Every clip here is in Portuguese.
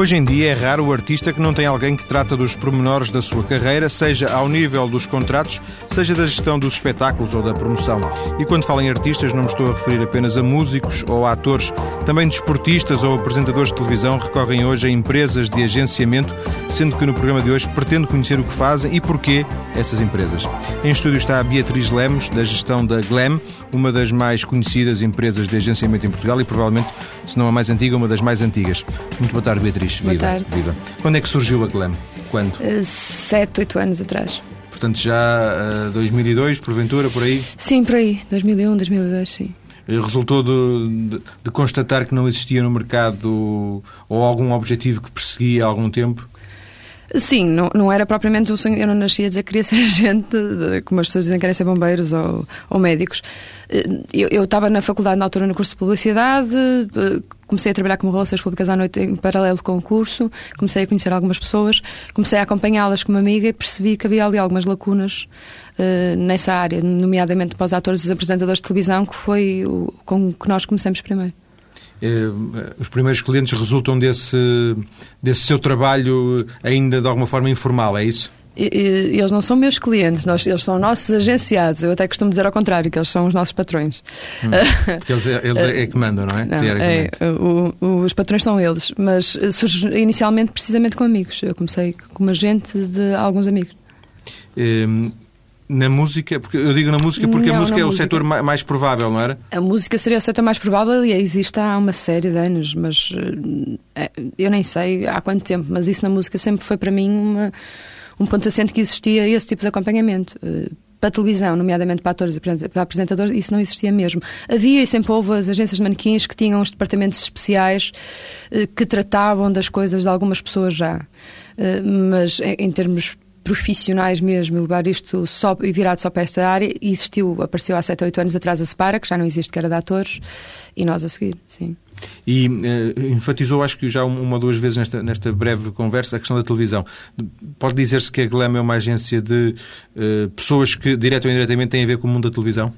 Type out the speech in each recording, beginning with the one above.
Hoje em dia é raro o artista que não tem alguém que trata dos pormenores da sua carreira, seja ao nível dos contratos, seja da gestão dos espetáculos ou da promoção. E quando falo em artistas, não me estou a referir apenas a músicos ou a atores. Também desportistas ou apresentadores de televisão recorrem hoje a empresas de agenciamento, sendo que no programa de hoje pretendo conhecer o que fazem e porquê essas empresas. Em estúdio está a Beatriz Lemos, da gestão da Glam, uma das mais conhecidas empresas de agenciamento em Portugal e provavelmente, se não a mais antiga, uma das mais antigas. Muito boa tarde, Beatriz. Boa viva, tarde. viva. Quando é que surgiu a Glam? Quando? Uh, sete, oito anos atrás. Portanto, já uh, 2002, porventura, por aí? Sim, por aí. 2001, 2002, sim. Resultou de, de, de, constatar que não existia no mercado ou algum objetivo que perseguia há algum tempo? Sim, não, não era propriamente o sonho. Eu não nascia a dizer que queria ser agente, como as pessoas dizem que querem ser bombeiros ou, ou médicos. Eu, eu, estava na faculdade na altura no curso de publicidade, comecei a trabalhar como relações públicas à noite em paralelo com o curso, comecei a conhecer algumas pessoas, comecei a acompanhá-las como amiga e percebi que havia ali algumas lacunas uh, nessa área, nomeadamente para os atores e os apresentadores de televisão, que foi o, com que nós começamos primeiro. Eh, os primeiros clientes resultam desse, desse seu trabalho ainda de alguma forma informal, é isso? eles não são meus clientes, nós, eles são nossos agenciados. Eu até costumo dizer ao contrário, que eles são os nossos patrões. Hum, eles, é, eles é que mandam, não é? Não, é o, os patrões são eles, mas surge inicialmente precisamente com amigos. Eu comecei como agente de alguns amigos. Hum, na música, porque eu digo na música porque não, a música é música. o setor mais provável, não era? A música seria o setor mais provável e existe há uma série de anos, mas eh, eu nem sei há quanto tempo, mas isso na música sempre foi para mim uma, um ponto assente que existia esse tipo de acompanhamento. Eh, para televisão, nomeadamente para atores e para apresentadores, isso não existia mesmo. Havia e sempre houve as agências de manequins que tinham os departamentos especiais eh, que tratavam das coisas de algumas pessoas já. Mas em termos profissionais mesmo e levar isto só, e virado só para esta área. E existiu, apareceu há 7 ou 8 anos atrás a Separa, que já não existe, que era de atores, e nós a seguir, sim. E uh, enfatizou, acho que já uma ou duas vezes nesta, nesta breve conversa, a questão da televisão. Pode dizer-se que a Glam é uma agência de uh, pessoas que, direto ou indiretamente, têm a ver com o mundo da televisão?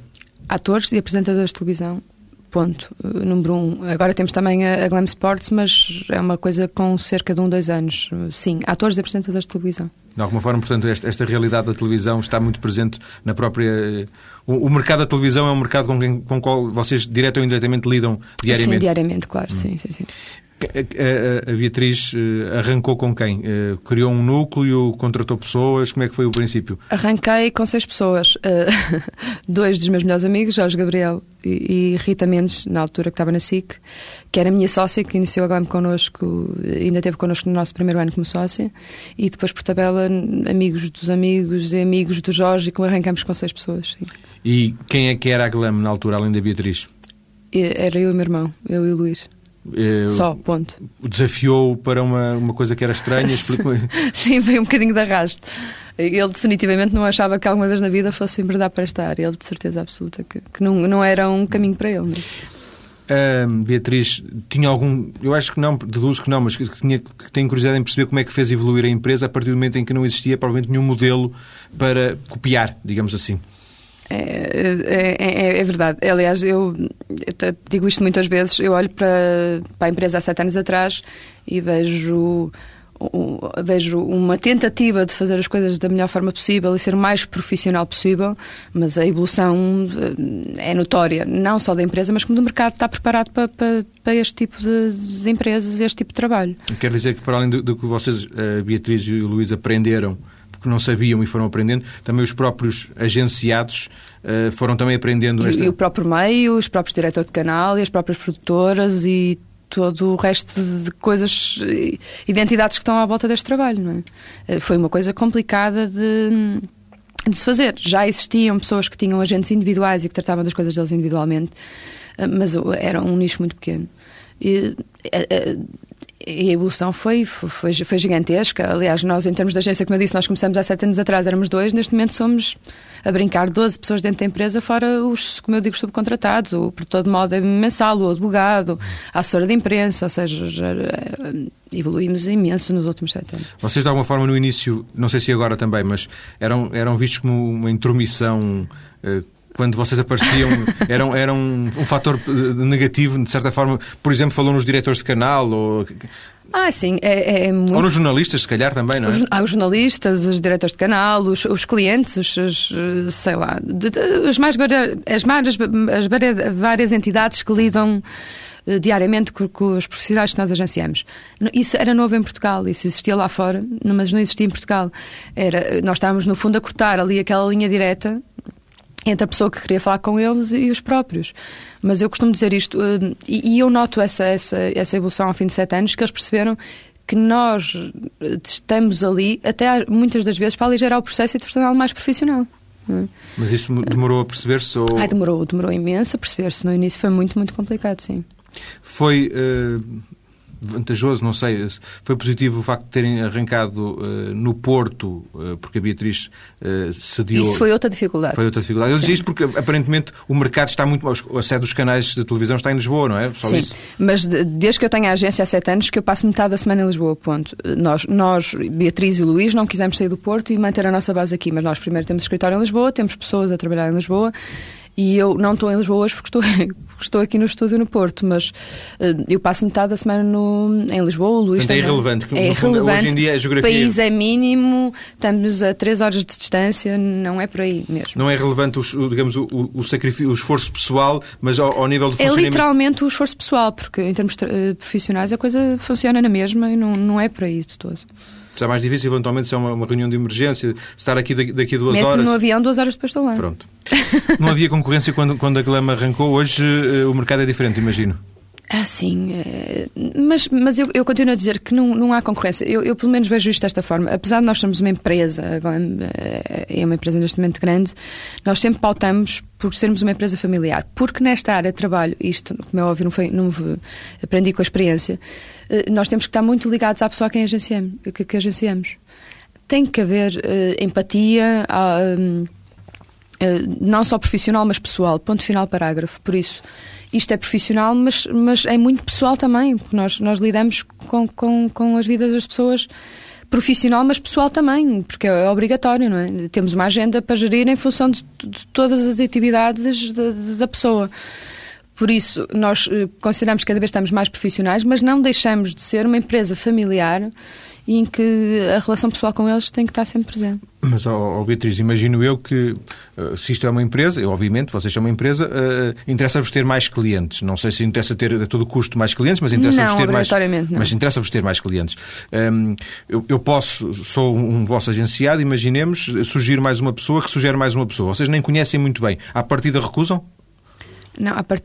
Atores e apresentadores de televisão. Ponto. Uh, número um. Agora temos também a, a Glam Sports, mas é uma coisa com cerca de um, dois anos. Sim, atores e apresentadores de televisão. De alguma forma, portanto, esta, esta, realidade da televisão está muito presente na própria. Eh, o, o mercado da televisão é um mercado com, quem, com o qual vocês, direto ou indiretamente, lidam diariamente. Sim, diariamente, claro. Hum. Sim, sim, sim. A, a, a, Beatriz eh, arrancou com quem? Eh, criou um núcleo, contratou pessoas? Como é que foi o princípio? Arranquei com seis pessoas. dois dos meus melhores amigos, Jorge Gabriel e, Rita Mendes, na altura que estava na SIC, que era a minha sócia, que iniciou a GAM connosco, ainda esteve connosco no nosso primeiro ano como sócia, e depois, por tabela, amigos dos amigos e amigos do Jorge, e que arrancamos com seis pessoas. E quem é que era a GLAM na altura, além da Beatriz? Era eu e o meu irmão, eu e o Luís. Eu, Só, ponto. Desafiou para uma, uma coisa que era estranha? Sim, veio um bocadinho de arrasto. Ele definitivamente não achava que alguma vez na vida fosse enverdar para esta área. Ele, de certeza absoluta, que, que não, não era um caminho para ele. Uh, Beatriz, tinha algum. Eu acho que não, deduzo que não, mas que, tinha, que tenho curiosidade em perceber como é que fez evoluir a empresa a partir do momento em que não existia provavelmente nenhum modelo para copiar, digamos assim. É, é, é, é, verdade. Aliás, eu, digo isto muitas vezes. Eu olho para, para a empresa há sete anos atrás e vejo vejo uma tentativa de fazer as coisas da melhor forma possível e ser mais profissional possível, mas a evolução eh, é notória, não só da empresa, mas como do mercado está preparado para, para, para este tipo de, empresas, este tipo de trabalho. Quer dizer que, para além do, do que vocês, eh, Beatriz e Luís, aprenderam porque não sabiam e foram aprendendo, também os próprios agenciados uh, foram também aprendendo. Esta... E, e, o próprio meio, os próprios diretores de canal e as próprias produtoras e todo o resto de coisas, identidades que estão à volta deste trabalho. Não é? Eh, foi uma coisa complicada de, de se fazer. Já existiam pessoas que tinham agentes individuais e que tratavam das coisas deles individualmente, eh, mas era um nicho muito pequeno. E, eh, e a evolução foi, foi, foi gigantesca. Aliás, nós, em termos de agência, como eu disse, nós começamos há sete anos atrás, éramos dois, neste momento somos a brincar 12 pessoas dentro da empresa, fora os, como eu digo, subcontratados, o produtor de moda mensal, o advogado, a assessora de imprensa, ou seja, eh, evoluímos imenso nos últimos sete anos. Vocês, de alguma forma, no início, não sei se agora também, mas eram, eram vistos como uma intromissão. Quando vocês apareciam, eram, eram um, um fator negativo, de certa forma? Por exemplo, falou nos diretores de canal ou... Ah, sim, é, é muito... Ou nos jornalistas, se calhar, também, não é? Os, ah, os jornalistas, os diretores de canal, os, os clientes, os, os, sei lá, de, de, as, mais, as, mais, as várias entidades que lidam uh, diariamente com, com, os profissionais que nós agenciamos. Isso era novo em Portugal, isso existia lá fora, mas não existia em Portugal. Era, nós estávamos, no fundo, a cortar ali aquela linha direta entre a pessoa que queria falar com eles e os próprios. Mas eu costumo dizer isto, uh, e, e, eu noto essa, essa, essa evolução ao fim de sete anos, que eles perceberam que nós eh, estamos ali, até muitas das vezes, para aligerar o processo e torná-lo mais profissional. É? Mas isso demorou a perceber-se? Ou... Ai, demorou, demorou imenso a perceber-se. No início foi muito, muito complicado, sim. Foi. Uh vantajoso, não sei, foi positivo o facto de terem arrancado uh, no Porto, uh, porque a Beatriz uh, cediu... Isso foi outra dificuldade. Foi outra dificuldade. Eu disse isto porque aparentemente o mercado está muito... A sede dos canais de televisão está em Lisboa, não é? Só Sim, isso. mas desde que eu tenho a agência há sete anos que eu passo metade da semana em Lisboa, ponto. Nós, nós, Beatriz e Luís, não quisemos sair do Porto e manter a nossa base aqui, mas nós primeiro temos escritório em Lisboa, temos pessoas a trabalhar em Lisboa e eu não estou em Lisboa hoje porque estou, estou aqui no estúdio no Porto, mas uh, eu passo metade da semana no, em Lisboa. O Luís Portanto, é irrelevante. É irrelevante. Hoje em dia a geografia... O país é mínimo, estamos a 3 horas de distância, não é por aí mesmo. Não é relevante o, digamos, o, o, sacrifício, o esforço pessoal, mas ao, ao nível do É literalmente o esforço pessoal, porque em termos uh, profissionais a coisa funciona na mesma e não, não é por aí de todo será mais difícil eventualmente se é uma, uma reunião de emergência, estar aqui daqui a duas Mesmo horas. no avião, duas horas depois estou lá. Pronto. não havia concorrência quando, quando a Glama arrancou. Hoje uh, o mercado é diferente, imagino. Ah, sim. É... Mas, mas eu, eu, continuo a dizer que não, não há concorrência. Eu, eu, pelo menos, vejo isto desta forma. Apesar de nós sermos uma empresa, eh, é uma empresa neste momento grande, nós sempre pautamos por sermos uma empresa familiar. Porque nesta área de trabalho, isto, como é óbvio, não, foi, não aprendi com a experiência, eh, nós temos que estar muito ligados à pessoa a quem agenciamos. Que, que agenciamos. Tem que haver uh, empatia, uh, não só profissional, mas pessoal. Ponto final, parágrafo. Por isso isto é profissional, mas, mas é muito pessoal também, porque nós, nós lidamos com, com, com as vidas das pessoas profissional, mas pessoal também, porque é obrigatório, não é? Temos uma agenda para gerir em função de, de todas as atividades da, da pessoa. Por isso, nós eh, consideramos que cada vez estamos mais profissionais, mas não deixamos de ser uma empresa familiar e em que a relação pessoal com eles tem que estar sempre presente. Mas, oh, Beatriz, imagino eu que uh, se isto é uma empresa, eu, obviamente, vocês são uma empresa, uh, interessa-vos ter mais clientes. Não sei se interessa ter a todo custo mais clientes, mas interessa-vos ter mais. Não. Mas interessa-vos ter mais clientes. Um, eu, eu, posso, sou um vosso agenciado, imaginemos, surgir mais uma pessoa que sugere mais uma pessoa. Vocês nem conhecem muito bem. À partida recusam? Não, a part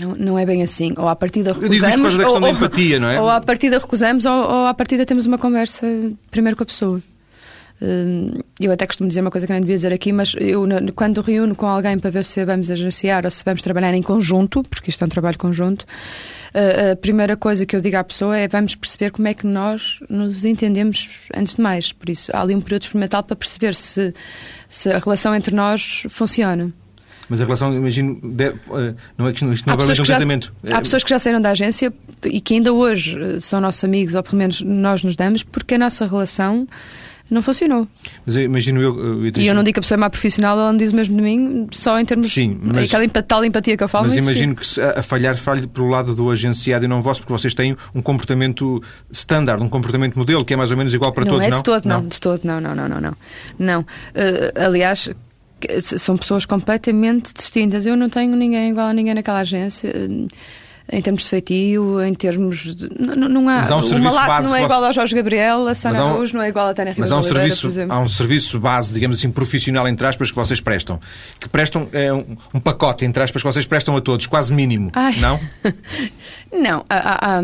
não, não é bem assim. Ou à partida recusamos. Eu digo causa da ou, da empatia, não é? Ou à partida recusamos, ou, ou à partida temos uma conversa primeiro com a pessoa. Hum, eu até costumo dizer uma coisa que não devia dizer aqui, mas eu, quando reúno com alguém para ver se vamos agenciar ou se vamos trabalhar em conjunto, porque isto é um trabalho conjunto, a primeira coisa que eu digo à pessoa é vamos perceber como é que nós nos entendemos antes de mais. Por isso, há ali um período experimental para perceber se, se a relação entre nós funciona. Mas a relação, imagino, eh, não é que isto não é um casamento. há pessoas que já saíram da agência e que ainda hoje eh, são nossos amigos, ou pelo menos nós nos damos, porque a nossa relação não funcionou. Mas eu imagino eu. eu e eu não digo que a pessoa é má profissional, ela não diz o mesmo de mim, só em termos. Sim, mas. Aquela tal empatia que eu falo. Mas imagino que a, a falhar, falhe pelo lado do agenciado e não vosso, porque vocês têm um comportamento standard, um comportamento modelo, que é mais ou menos igual para não todos, é não? De todo, não, não, de todo, não, não, não, não. Não. não. Uh, aliás, são pessoas completamente distintas. Eu não tenho ninguém igual a ninguém naquela agência em termos de feitio, em termos de. Não, não há. Mas há um serviço base não é igual ao Jorge Gabriel, a Sana um, não é igual a Tânia Mas há um, serviço, há um serviço base, digamos assim, profissional, entre aspas, que vocês prestam. Que prestam é, um, um pacote, entre aspas, que vocês prestam a todos, quase mínimo. Ai. Não? não. Há, há,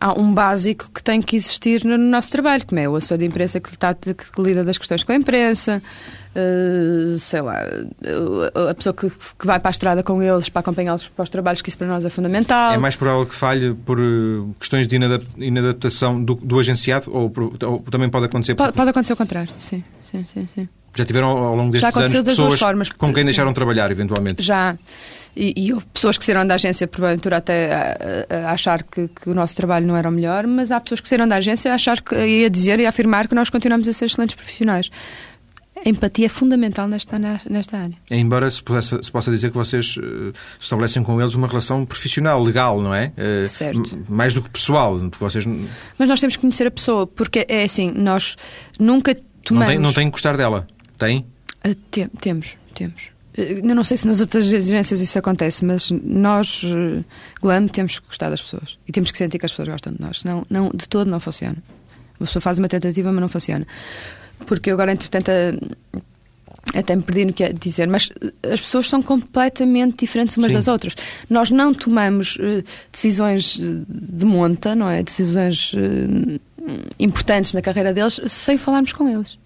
há, um básico que tem que existir no nosso trabalho, como é o assessor de imprensa que, está, que lida das questões com a imprensa. Uh, sei lá, a pessoa que, que, vai para a estrada com eles para acompanhá-los para os trabalhos, que isso para nós é fundamental. É mais provável que falhe por uh, questões de inadaptação do, do agenciado ou, ou, também pode acontecer? Pode, pode acontecer o contrário, sim, sim, sim. sim. Já tiveram ao longo destes anos pessoas formas, com quem sim. deixaram trabalhar, eventualmente? Já. E, e pessoas que saíram da agência, porventura, até a, a achar que, que, o nosso trabalho não era o melhor, mas há pessoas que saíram da agência a achar que, e a dizer e a afirmar que nós continuamos a ser excelentes profissionais A empatia é fundamental nesta, nesta área. Embora se, possa, se possa dizer que vocês uh, estabelecem com eles uma relação profissional, legal, não é? Uh, certo. Mais do que pessoal. Porque vocês... Mas nós temos que conhecer a pessoa, porque é assim, nós nunca tomamos... Não tem, não tem que gostar dela, tem? Uh, te, temos, temos. Eu não sei se nas outras agências isso acontece, mas nós, Glam, temos que gostar das pessoas. E temos que sentir que as pessoas gostam de nós. Senão, não, de todo não funciona. Uma pessoa faz uma tentativa, mas não funciona porque eu agora, entretanto, até me perdi no que é dizer, mas as pessoas são completamente diferentes umas Sim. das outras. Nós não tomamos uh, decisões de monta, não é? Decisões uh, importantes na carreira deles sem falarmos com eles.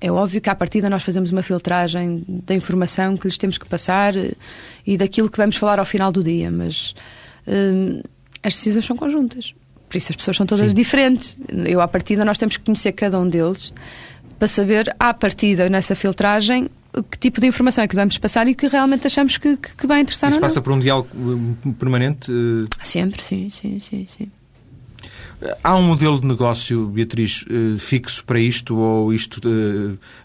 É óbvio que à partida nós fazemos uma filtragem da informação que lhes temos que passar uh, e daquilo que vamos falar ao final do dia, mas as decisões são conjuntas. Por isso as pessoas são todas Sim. diferentes. Eu, à partida, nós temos que conhecer cada um deles para saber, à partida, nessa filtragem, que tipo de informação é que vamos passar e que realmente achamos que, que, que vai interessar Isso passa por um diálogo permanente? Uh, Sempre, sim, sim, sim, sim. Há um modelo de negócio, Beatriz, uh, fixo para isto ou isto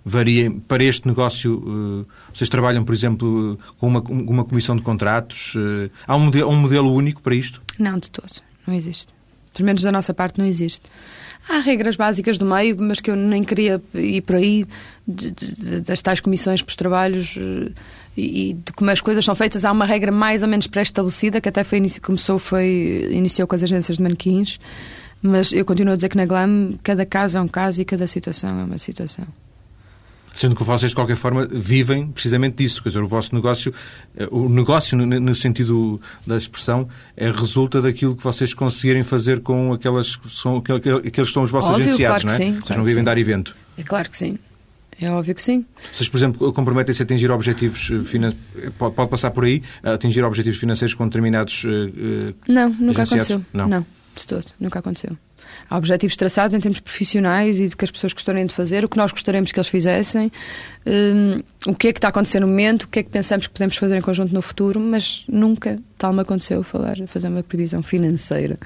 varia? Para este negócio, vocês trabalham, por exemplo, com uma, uma comissão de contratos? Há um modelo, um modelo único para isto? Não, de todo. Não existe. Pelo menos da nossa parte não existe. Há regras básicas do meio, mas que eu nem queria ir por aí, das tais comissões para os trabalhos eh, e de como as coisas são feitas. Há uma regra mais ou menos pré-estabelecida, que até foi, começou, foi, iniciou com as agências de manequins, mas eu continuo a dizer que na GLAM cada caso é um caso e cada situação é uma situação. Sendo que vocês, de qualquer forma, vivem precisamente disso. Quer dizer, o vosso negócio, eh, o negócio, no sentido da expressão, é, resulta daquilo que vocês conseguirem fazer com aquelas são, aqueles que são os vossos Óbvio, agenciados, claro não é? Sim, vocês claro não vivem dar evento. É claro que sim. É óbvio que sim. Vocês, por exemplo, comprometem-se a atingir objetivos eh, financeiros, pode passar por aí, atingir objetivos financeiros com determinados uh, Não, nunca agenciados? aconteceu. Não. não, de todo, nunca aconteceu há objetivos traçados em termos profissionais e de que as pessoas gostariam de fazer, o que nós gostaríamos que eles fizessem, um, o que é que está a acontecer no momento, o que é que pensamos que podemos fazer em conjunto no futuro, mas nunca tal me aconteceu falar, fazer uma previsão financeira.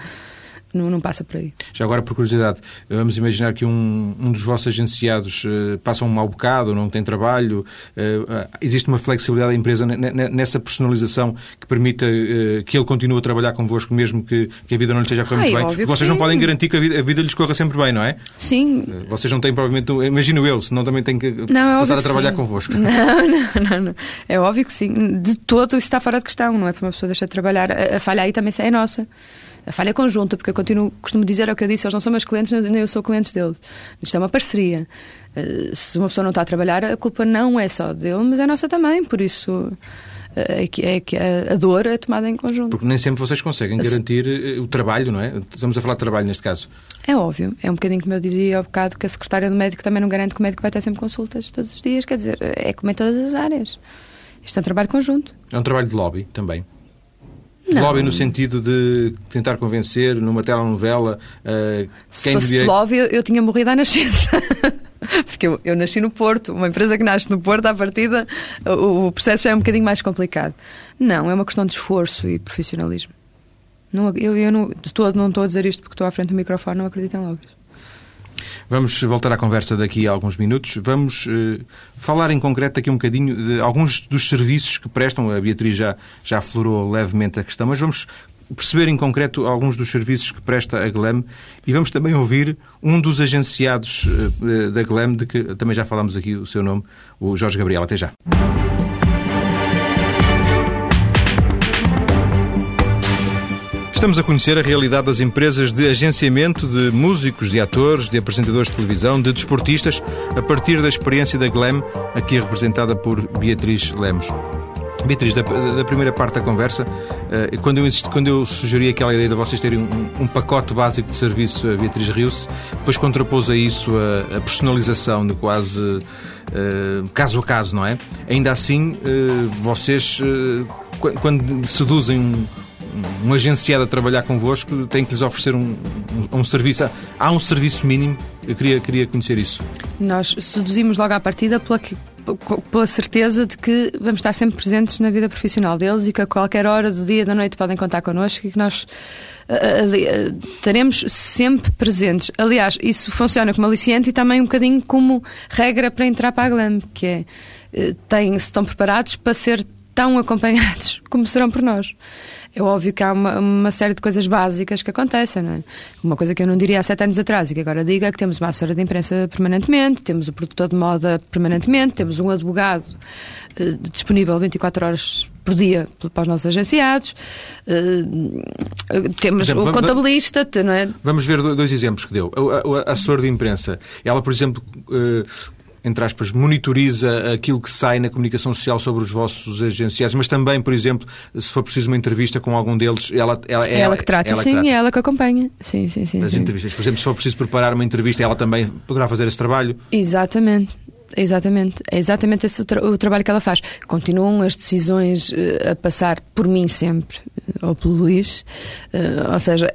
Não, não, passa por aí. Já agora, por curiosidade, vamos imaginar que um, um dos vossos agenciados uh, passa um mau bocado, não tem trabalho. Uh, existe uma flexibilidade da empresa nessa personalização que permita uh, que ele continue a trabalhar convosco, mesmo que, que a vida não lhe esteja a correr muito bem? Vocês não podem garantir que a vida, a vida lhes corra sempre bem, não é? Sim. Vocês não têm, provavelmente, imagino eu, senão também têm que não, é passar a trabalhar sim. convosco. Não, não, não, não. É óbvio que sim. De todo isso está fora de questão, não é para uma pessoa deixar de trabalhar. A, a falha aí também é nossa. A falha é conjunta, porque eu continuo, costumo dizer é o que eu disse, eles não são meus clientes, nem eu sou cliente deles. Isto é uma parceria. Eh, se uma pessoa não está a trabalhar, a culpa não é só dele, mas é nossa também, por isso eh, é que, é que a dor é tomada em conjunto. Porque nem sempre vocês conseguem garantir eh, o trabalho, não é? Estamos a falar de trabalho neste caso. É óbvio. É um bocadinho como eu dizia há bocado que a secretária do médico também não garante que o médico vai ter sempre consultas todos os dias. Quer dizer, é como em todas as áreas. Isto é um trabalho conjunto. É um trabalho de lobby também. Não. Lobby no sentido de tentar convencer numa telenovela uh, Se fosse direito... lobby, eu, eu tinha morrido à nascença. Porque eu, eu, nasci no Porto, uma empresa que nasce no Porto, à partida, o, o, processo já é um bocadinho mais complicado. Não, é uma questão de esforço e profissionalismo. Não, eu, eu não, todo não estou a dizer isto porque estou à frente do microfone, não acredito em lobbies. Vamos voltar à conversa daqui a alguns minutos. Vamos uh, falar em concreto aqui um bocadinho de alguns dos serviços que prestam. A Beatriz já, já aflorou levemente a questão, mas vamos perceber em concreto alguns dos serviços que presta a GLEM e vamos também ouvir um dos agenciados uh, da GLEM, de que também já falamos aqui o seu nome, o Jorge Gabriel. Até já. Estamos a conhecer a realidade das empresas de agenciamento de músicos, de atores, de apresentadores de televisão, de desportistas, a partir da experiência da GLEM, aqui representada por Beatriz Lemos. Beatriz, da, da, primeira parte da conversa, uh, quando, eu quando eu sugeri aquela ideia de vocês terem um, um pacote básico de serviço a Beatriz riu-se, depois contrapôs a isso a, a personalização de quase uh, caso a caso, não é? Ainda assim, uh, vocês, quando seduzem um um agenciado a trabalhar convosco tem que lhes oferecer um, um, um, serviço. Há um serviço mínimo? Eu queria, queria conhecer isso. Nós seduzimos logo à partida pela, pela certeza de que vamos estar sempre presentes na vida profissional deles e que a qualquer hora do dia, da noite podem contar connosco e que nós uh, uh, estaremos sempre presentes. Aliás, isso funciona como aliciente e também um bocadinho como regra para entrar para a GLAM, que é, uh, têm, estão preparados para ser tão acompanhados como serão por nós. É óbvio que há uma, uma, série de coisas básicas que acontecem, não é? Uma coisa que eu não diria há sete anos atrás e que agora digo é que temos uma assessora de imprensa permanentemente, temos o produtor de moda permanentemente, temos um advogado uh, disponível 24 horas por dia para os nossos agenciados, uh, temos exemplo, o contabilista, vamos, não é? Vamos ver dois exemplos que deu. A, a, a assessora de imprensa, ela, por exemplo, uh, entre aspas, monitoriza aquilo que sai na comunicação social sobre os vossos agenciados, mas também, por exemplo, se for preciso uma entrevista com algum deles, ela, ela, é ela que trata, ela sim, trata. é ela que acompanha. Sim, sim, sim. As sim. entrevistas. Por exemplo, se for preciso preparar uma entrevista, ela também poderá fazer esse trabalho? Exatamente. Exatamente, é exatamente esse o, tra o, trabalho que ela faz. Continuam as decisões uh, a passar por mim sempre, ou pelo Luís, uh, ou seja,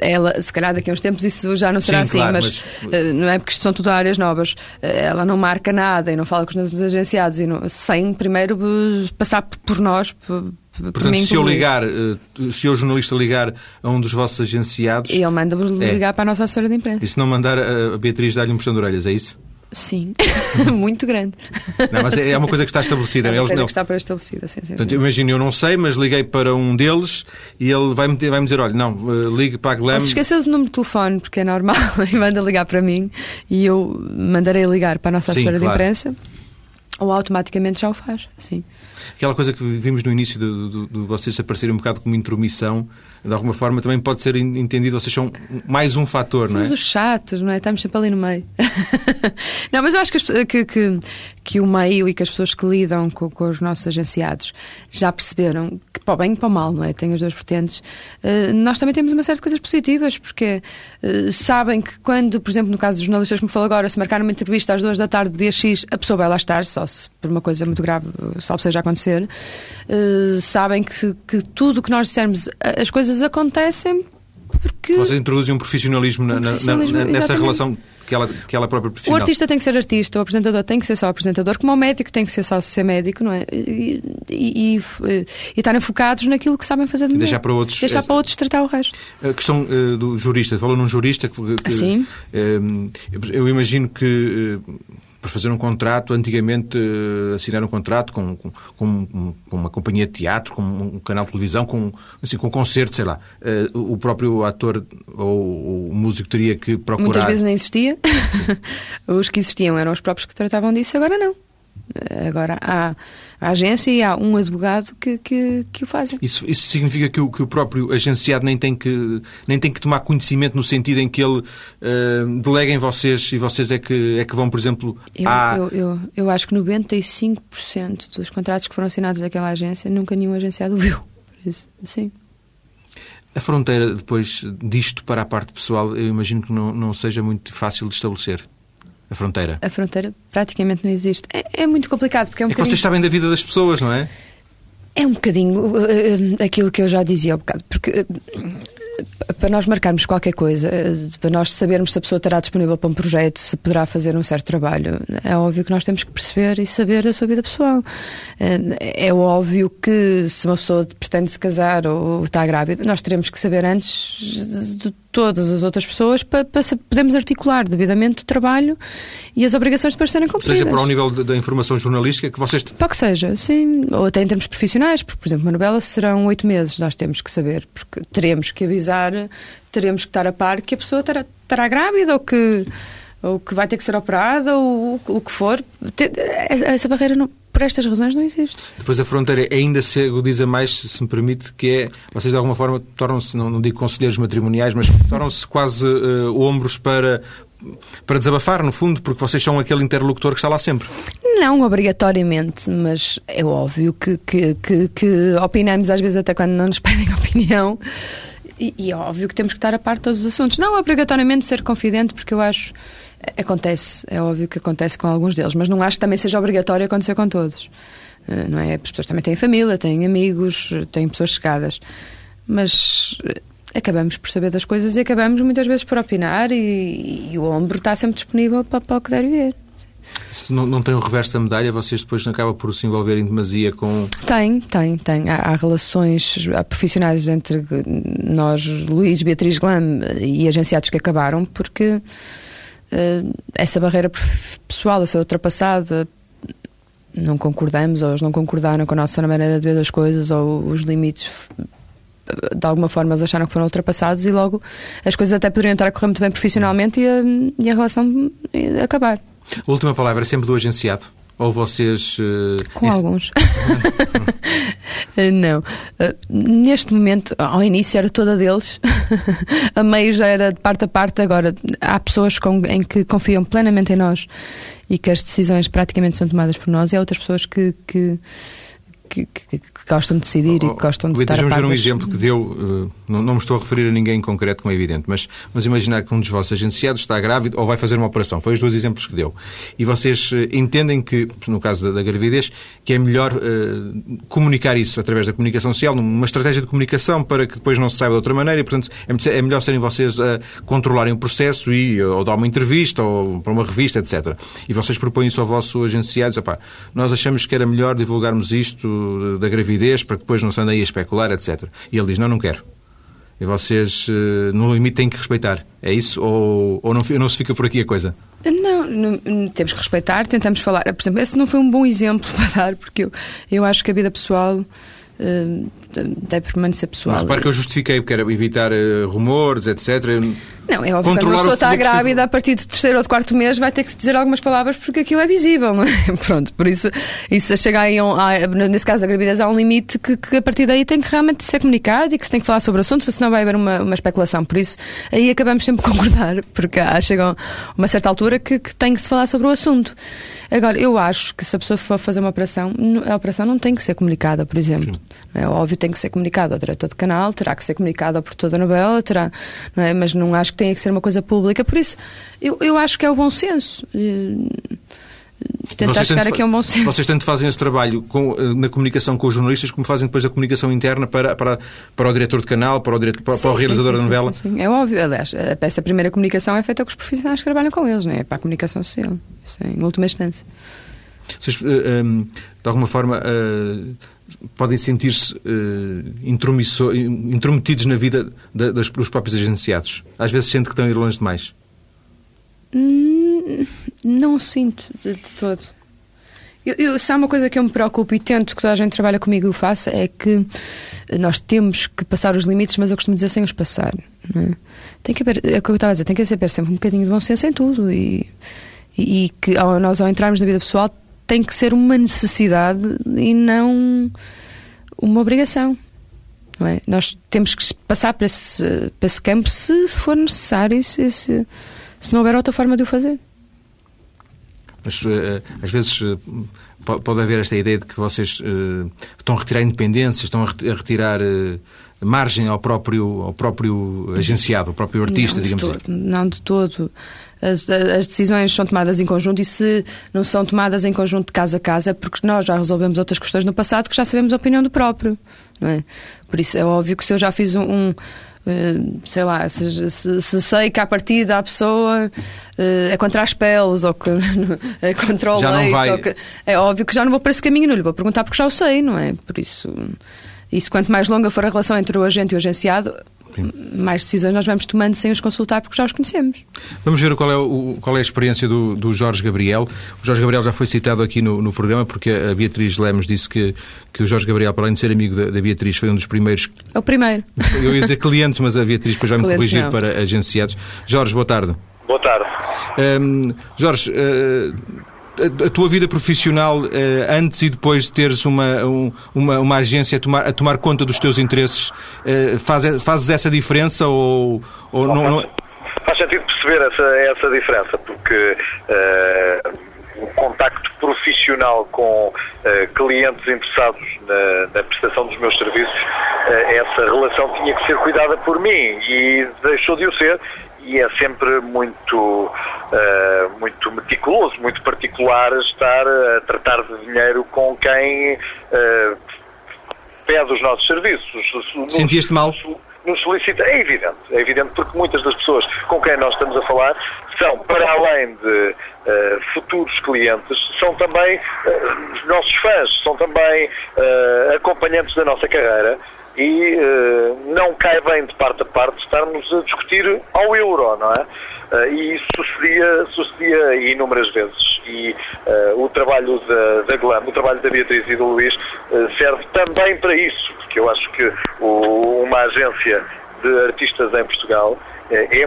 ela, se calhar daqui a uns tempos isso já não será Sim, assim, claro, mas, mas... Uh, não é porque isto são tudo áreas novas. ela não marca nada e não fala com os nossos agenciados e não, sem primeiro passar por nós. Por, Portanto, mim, se eu ligar, se eu jornalista ligar a um dos vossos agenciados. E ele manda-vos é. ligar para a nossa assessora de imprensa. E se não mandar a Beatriz dar-lhe um puxão de orelhas, é isso? Sim, muito grande. Não, mas é, é uma coisa que está estabelecida. É uma coisa que está para estabelecida, sim, sim. Portanto, imagino, eu não sei, mas liguei para um deles e ele vai-me vai dizer, olha, não, eh, ligue para a Glam... Se esqueceu do número de telefone, porque é normal, e manda ligar para mim e eu mandarei ligar para a nossa assessora claro. de imprensa ou automaticamente já o faz, sim. Aquela coisa que vimos no início de, de, de, vocês aparecerem um bocado como intromissão, de alguma forma também pode ser entendido, vocês são mais um fator, Somos não é? Somos os chatos, não é? Estamos sempre ali no meio. não, mas eu acho que, que, que, que, o meio e que as pessoas que lidam com, com, os nossos agenciados já perceberam que para o bem e para o mal, não é? Tem as duas vertentes. Uh, nós também temos uma série de coisas positivas, porque uh, sabem que quando, por exemplo, no caso dos jornalistas que me falou agora, se marcar uma entrevista às duas da tarde, dia X, a pessoa vai lá estar, só se por uma coisa muito grave, só seja acontecer. Uh, sabem que, que tudo o que nós dissermos, as coisas acontecem porque... Vocês introduzem um profissionalismo, profissionalismo na, na, nessa relação que ela, que ela própria profissional. O artista tem que ser artista, o apresentador tem que ser só apresentador, como o médico tem que ser só ser médico, não é? E, e, e, e estarem focados naquilo que sabem fazer de melhor. Deixar para outros. Deixar para outros tratar o resto. A questão uh, do jurista, falou num jurista que. que Sim. Uh, eu imagino que. Uh, para fazer um contrato, antigamente uh, assinar um contrato com, com, com, uma companhia de teatro, com um canal de televisão, com, assim, com um concerto, sei lá. Uh, o próprio ator ou o músico teria que procurar. Muitas vezes nem existia. os que existiam eram os próprios que tratavam disso, agora não. Agora há a agência e há um advogado que, que, que o fazem. Isso, isso significa que o, que o próprio agenciado nem tem, que, nem tem que tomar conhecimento no sentido em que ele uh, delega em vocês e vocês é que, é que vão, por exemplo, eu, à... eu, eu, eu acho que 95% dos contratos que foram assinados daquela agência nunca nenhum agenciado viu. Por isso, sim. A fronteira depois disto para a parte pessoal, eu imagino que não, não seja muito fácil de estabelecer. A fronteira? A fronteira praticamente não existe. É, é muito complicado porque é um é bocadinho... vocês sabem da vida das pessoas, não é? É um bocadinho uh, uh, aquilo que eu já dizia há um bocado, porque uh, para nós marcarmos qualquer coisa, para nós sabermos se a pessoa estará disponível para um projeto, se poderá fazer um certo trabalho, é óbvio que nós temos que perceber e saber da sua vida pessoal. É óbvio que se uma pessoa pretende se casar ou está grávida, nós teremos que saber antes de todas as outras pessoas para, para podermos articular devidamente o trabalho e as obrigações depois serem cumpridas. Seja para o nível da informação jornalística que vocês... Para que seja, sim. Ou até em termos profissionais, porque, por exemplo, uma novela serão oito meses, nós temos que saber, porque teremos que avisar, teremos que estar a par que a pessoa estará, estará grávida ou que ou que vai ter que ser operada, ou o que for. Essa barreira, não, por estas razões, não existe. Depois a fronteira ainda se agudiza mais, se me permite, que é, vocês de alguma forma tornam-se, não, não, digo conselheiros matrimoniais, mas tornam-se quase uh, ombros para, para desabafar, no fundo, porque vocês são aquele interlocutor que está lá sempre. Não obrigatoriamente, mas é óbvio que, que, que, que opinamos às vezes até quando não nos pedem opinião. E, e, é óbvio que temos que estar a par de todos os assuntos. Não obrigatoriamente ser confidente, porque eu acho. Acontece, é óbvio que acontece com alguns deles, mas não acho que também seja obrigatório acontecer com todos. Eh, não é? As pessoas também têm família, têm amigos, têm pessoas chegadas. Mas eh, acabamos por saber das coisas e acabamos muitas vezes por opinar e, e o ombro está sempre disponível para, para o que der e ver. Não, não tem o reverso da medalha? Vocês depois acabam por se envolver em demasia com... Tem, tem, tem. Há, há relações há profissionais entre nós, Luís, Beatriz Glam e agenciados que acabaram porque essa barreira pessoal a ser ultrapassada não concordamos ou eles não concordaram com a nossa maneira de ver as coisas ou os limites de alguma forma eles acharam que foram ultrapassados e logo as coisas até poderiam estar a correr muito bem profissionalmente e a, e a relação acabar. A última palavra é sempre do agenciado? Ou vocês. Uh, Com alguns. não. Uh, neste momento, ao início era toda deles, a meio já era de parte a parte. Agora, há pessoas com, em que confiam plenamente em nós e que as decisões praticamente são tomadas por nós, e há outras pessoas que, que que, que, que, gostam de decidir oh, e que gostam de estar Vamos ver um exemplo que deu, uh, não, não, me estou a referir a ninguém em concreto, como é evidente, mas vamos imaginar que um dos vossos agenciados está grávido ou vai fazer uma operação. Foi os dois exemplos que deu. E vocês uh, entendem que, no caso da, da, gravidez, que é melhor uh, comunicar isso através da comunicação social, numa estratégia de comunicação para que depois não se saiba de outra maneira e, portanto, é, é melhor serem vocês a controlarem o processo e ou dar uma entrevista ou para uma revista, etc. E vocês propõem isso ao vosso agenciado, nós achamos que era melhor divulgarmos isto da gravidez para que depois não se andem a especular, etc. E ele diz: Não, não quero. E vocês, eh, no limite, têm que respeitar. É isso? Ou, ou não, não se fica por aqui a coisa? Não, não, temos que respeitar, tentamos falar. Por exemplo, esse não foi um bom exemplo para dar, porque eu, eu acho que a vida pessoal uh, deve permanecer pessoal. Mas repare que eu justifiquei, porque era evitar uh, rumores, etc. Não, é óbvio que quando uma pessoa está grávida, a partir do terceiro ou do quarto mês, vai ter que dizer algumas palavras porque aquilo é visível, é? Pronto, por isso, isso chegar aí, a, nesse caso a gravidez, há um limite que, que, a partir daí tem que realmente ser comunicado e que se tem que falar sobre o assunto, porque senão vai haver uma, uma especulação. Por isso, aí acabamos sempre por concordar, porque há, chega uma certa altura que, que tem que se falar sobre o assunto. Agora, eu acho que se a pessoa for fazer uma operação, a operação não tem que ser comunicada, por exemplo. Sim. É óbvio, tem que ser comunicada ao diretor de canal, terá que ser comunicada ao produtor da novela, terá, não é? mas não acho que tenha que ser uma coisa pública. Por isso, eu, eu acho que é o bom senso. Tentar vocês chegar tanto, aqui a um bom senso. Vocês tanto fazem esse trabalho com, eh, na comunicação com os jornalistas, como fazem depois a comunicação interna para, para, para o diretor de canal, para o, diretor, para, sim, para o realizador sim, sim, da novela? Sim, é óbvio. Aliás, essa primeira comunicação é feita com os profissionais que trabalham com eles, não é? para a comunicação social, é, em última instância. Vocês, eh, de alguma forma, eh, podem sentir-se intrometidos na vida dos próprios agenciados? Às vezes sente que estão a ir longe demais? Hum, não sinto de, de todo. Eu, eu, se há uma coisa que eu me preocupo e tento que toda a gente trabalha comigo e o faça, é que nós temos que passar os limites, mas eu costumo dizer sem os passar. É? Tem que haver, é o que eu estava a dizer, tem que haver sempre um bocadinho de bom senso em tudo e, e, e que ao, nós, ao entrarmos na vida pessoal, tem que ser uma necessidade e não uma obrigação. É? Nós temos que passar para esse, para esse campo se for necessário, se, se, se não houver outra forma de o fazer. Mas uh, às vezes uh, pode haver esta ideia de que vocês estão a retirar independência, estão a retirar margem ao próprio, ao próprio agenciado, ao próprio artista, não, digamos todo, assim. Não de todo. As, as, decisões são tomadas em conjunto e se não são tomadas em conjunto de casa a casa é porque nós já resolvemos outras questões no passado que já sabemos a opinião do próprio. Não é? Por isso é óbvio que se eu já fiz um, um eh, sei lá, se, se, se, sei que à partida a pessoa uh, é contra as peles ou que é contra o já leite, que, é óbvio que já não vou para esse caminho, não lhe vou perguntar porque já o sei, não é? Por isso, isso quanto mais longa for a relação entre o agente e o agenciado, Sim. mais decisões nós vamos tomando sem os consultar porque já os conhecemos. Vamos ver qual é, o, qual é a experiência do, do Jorge Gabriel. O Jorge Gabriel já foi citado aqui no, no programa porque a Beatriz Lemos disse que, que o Jorge Gabriel, para além de ser amigo da, da Beatriz, foi um dos primeiros. É o primeiro. Eu ia dizer clientes, mas a Beatriz depois vai me corrigir não. para agenciados. Jorge, boa tarde. Boa tarde. Um, Jorge. Uh, a tua vida profissional eh, antes e depois de teres uma, uma, uma agência a tomar, a tomar conta dos teus interesses, eh, faz, fazes essa diferença ou, ou não, não, Faz sentido perceber essa, essa diferença, porque uh, o contacto profissional com uh, clientes interessados na, na, prestação dos meus serviços, uh, essa relação tinha que ser cuidada por mim e deixou de o ser e é sempre muito, uh, muito meticuloso, muito particular estar a tratar de dinheiro com quem uh, pede os nossos serviços. Sentiste mal? nos solicita, é evidente, é evidente porque muitas das pessoas com quem nós estamos a falar são, para além de uh, futuros clientes, são também uh, os nossos fãs, são também uh, acompanhantes da nossa carreira e não cai bem de parte a parte estarmos a discutir ao euro, não é? Uh, e isso sucedia, sucedia inúmeras vezes. E uh, o trabalho da, da Glam, o trabalho da Beatriz e do Luís uh, serve também para isso, porque eu acho que o, uma agência de artistas em Portugal é,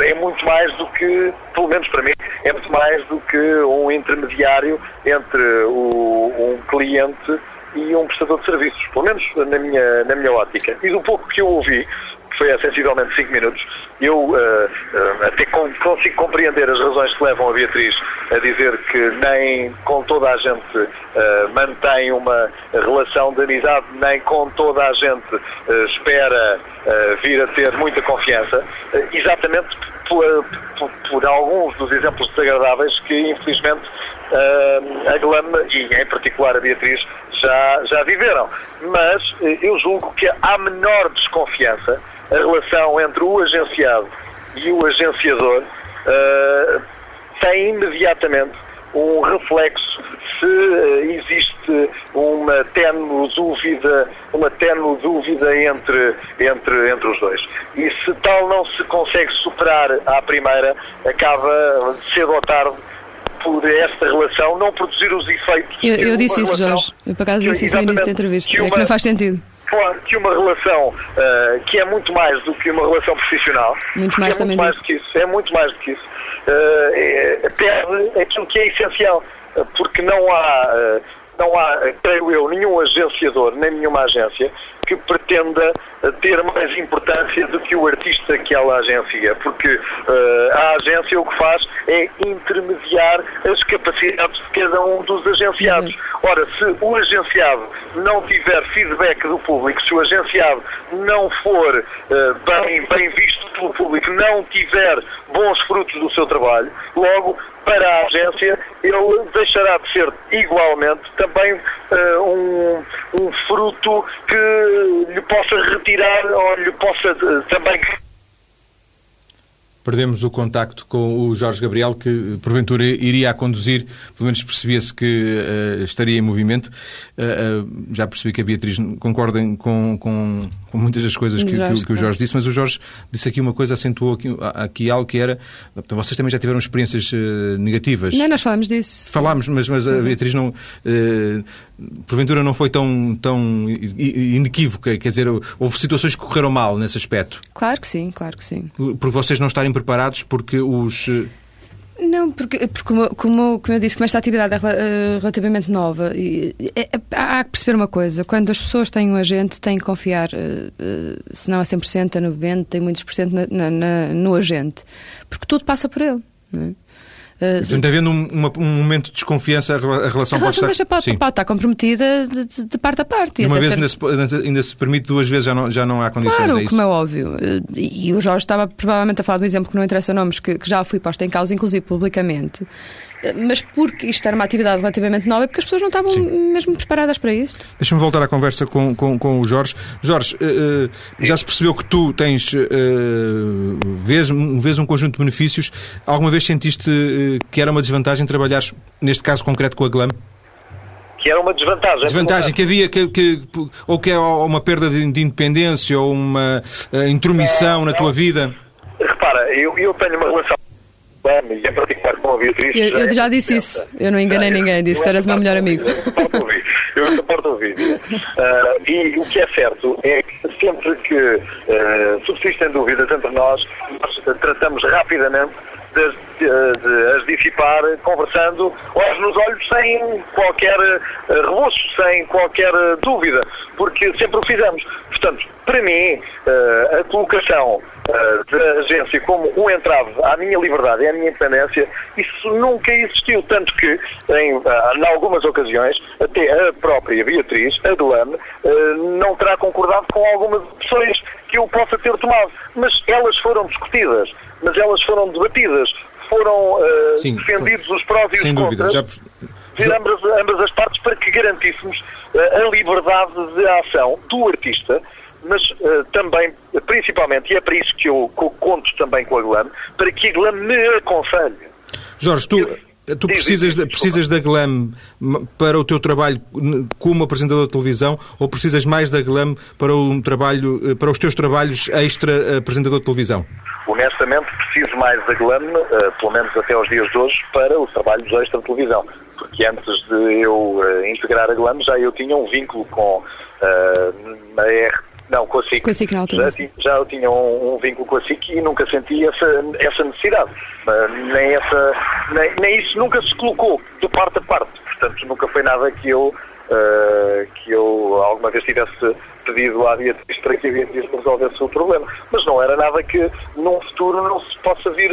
é muito mais do que, pelo menos para mim, é muito mais do que um intermediário entre o, um cliente e um prestador de serviços, pelo menos na minha, na minha ótica. E do pouco que eu ouvi, que foi há sensivelmente 5 minutos, eu uh, uh, até consigo compreender as razões que levam a Beatriz a dizer que nem com toda a gente uh, mantém uma relação de amizade, nem com toda a gente espera vir a ter muita confiança, exatamente por, por, por, alguns dos exemplos desagradáveis que, infelizmente, a Glam e, em particular, a Beatriz já, já viveram. Mas eu julgo que há menor desconfiança a relação entre o agenciado e o agenciador uh, tem imediatamente um reflexo se uh, existe uma tenue dúvida, uma tenue dúvida entre, entre, entre os dois. E se tal não se consegue superar à primeira, acaba cedo ou tarde por esta relação não produzir os efeitos. Eu, eu disse isso, Jorge. Eu por acaso disse isso no início da entrevista. Que uma, é que não faz sentido claro que uma relação uh, que é muito mais do que uma relação profissional. Muito mais é também muito mais do que isso. É muito mais do que isso. Uh, é, perde aquilo que é essencial, porque não há, uh, não há, creio eu, nenhum agenciador, nem nenhuma agência que pretenda ter mais importância do que o artista que ela agencia, porque uh, a agência o que faz é intermediar as capacidades de cada um dos agenciados. Uhum. Ora, se o agenciado não tiver feedback do público, se o agenciado não for uh, bem, bem visto pelo público, não tiver bons frutos do seu trabalho, logo para a agência, ele deixará de ser igualmente também uh, um, um fruto que lhe possa retirar ou lhe possa uh, também perdemos o contacto com o Jorge Gabriel, que porventura iria a conduzir, pelo menos percebia-se que uh, estaria em movimento. Uh, uh, já percebi que a Beatriz concorda com, com, com muitas das coisas que, que, que, o Jorge disse, mas o Jorge disse aqui uma coisa, acentuou aqui, aqui algo que era. Vocês também já tiveram experiências negativas. Não, nós falámos disso. Falámos, mas, mas a uhum. Beatriz não. porventura não foi tão, tão inequívoca, quer dizer, houve situações que correram mal nesse aspecto. Claro que sim, claro que sim. Por vocês não estarem preparados porque os. Eh, não, porque, porque como, como, eu disse, como esta atividade é uh, relativamente nova, e, é, é, há que perceber uma coisa: quando as pessoas têm um agente, têm que confiar, uh, uh, se não a 100%, a 90%, tem muitos por cento na, na, no agente, porque tudo passa por ele. Não é? Uh, Portanto, havendo um, uma, um, momento de desconfiança, a relação, a relação pode, estar... pode, pode estar comprometida de, de, de, parte a parte. E uma vez ser... ainda, se, ainda se permite, duas vezes já não, já não há condições. Claro, é como é óbvio. E, e o Jorge estava provavelmente a falar de um exemplo que não interessa nomes, que, que já fui posto em causa, inclusive publicamente mas porque isto era uma atividade relativamente nova, porque as pessoas não estavam Sim. mesmo preparadas para isto. Deixa-me voltar à conversa com, com, com o Jorge. Jorge, uh, já se percebeu que tu tens, uh, vês, vês um conjunto de benefícios. Alguma vez sentiste uh, que era uma desvantagem trabalhares, neste caso concreto, com a GLAM? que era uma desvantagem. Desvantagem, que havia, que, que, ou que é uma perda de, de independência, ou uma uh, intromissão na tua vida? Repara, eu, eu tenho uma relação e em particular com a Beatriz. Eu, eu já disse isso, eu não enganei ninguém, disse que eras meu melhor amigo. Eu suporto ouvir. Uh, e o que é certo é que sempre que uh, subsistem dúvidas entre nós, nós tratamos rapidamente de, de, de, as dissipar conversando olhos nos olhos sem qualquer uh, reboço, sem qualquer dúvida, porque sempre o fizemos. Portanto, para mim, uh, a colocação uh, da agência como um entrave à minha liberdade e à minha independência, isso nunca existiu. Tanto que, em, uh, em algumas ocasiões, até a própria Beatriz, a Delane, não terá concordado com algumas opções que eu possa ter tomado. Mas elas foram discutidas, mas elas foram debatidas, foram Sim, defendidos foi. os prós e os Sem contras. Dúvida. Já de ambas, ambas as partes para que garantíssemos a liberdade de ação do artista mas uh, também, principalmente, e é para isso que eu, que eu conto também com a GLAM, para que a GLAM me aconselhe. Jorge, tu, Tu precisas, precisas da Glam para o teu trabalho como apresentador de televisão ou precisas mais da Glam para, um trabalho, eh, para os teus trabalhos extra eh, apresentador de televisão? Honestamente, preciso mais da Glam, uh, pelo menos até aos dias de hoje, para os trabalhos extra de televisão. Porque antes de eu uh, integrar a Glam, já eu tinha um vínculo com uh, a RT não, com a SIC. Com a SIC na altura. Já, já eu tinha um, um, vínculo com a SIC e nunca senti essa, essa necessidade. Uh, nem, essa, nem, nem, isso nunca se colocou de parte a parte. Portanto, nunca foi nada que eu, uh, que eu alguma vez tivesse pedido à Beatriz para que a Beatriz resolvesse o problema. Mas não era nada que num futuro não se possa vir,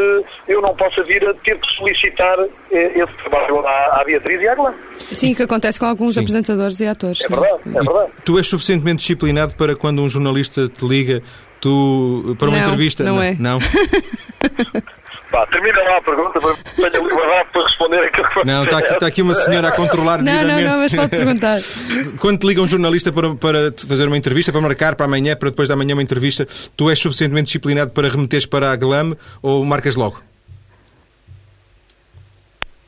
eu não possa vir a ter que solicitar eh, esse trabalho à, à Beatriz e à Glam. Sim, que acontece com alguns sim. apresentadores e atores. É verdade, é verdade. E tu és suficientemente disciplinado para quando um jornalista te liga, tu para uma não, entrevista. Não, não é. Não. Pá, termina lá a pergunta para tenho liberdade para responder aquilo que Não, está aqui, está aqui uma senhora a controlar não, devidamente. Não, não, mas pode perguntar. Quando te liga um jornalista para, para fazer uma entrevista, para marcar para amanhã, para depois da manhã uma entrevista, tu és suficientemente disciplinado para remeteres para a GLAM ou marcas logo?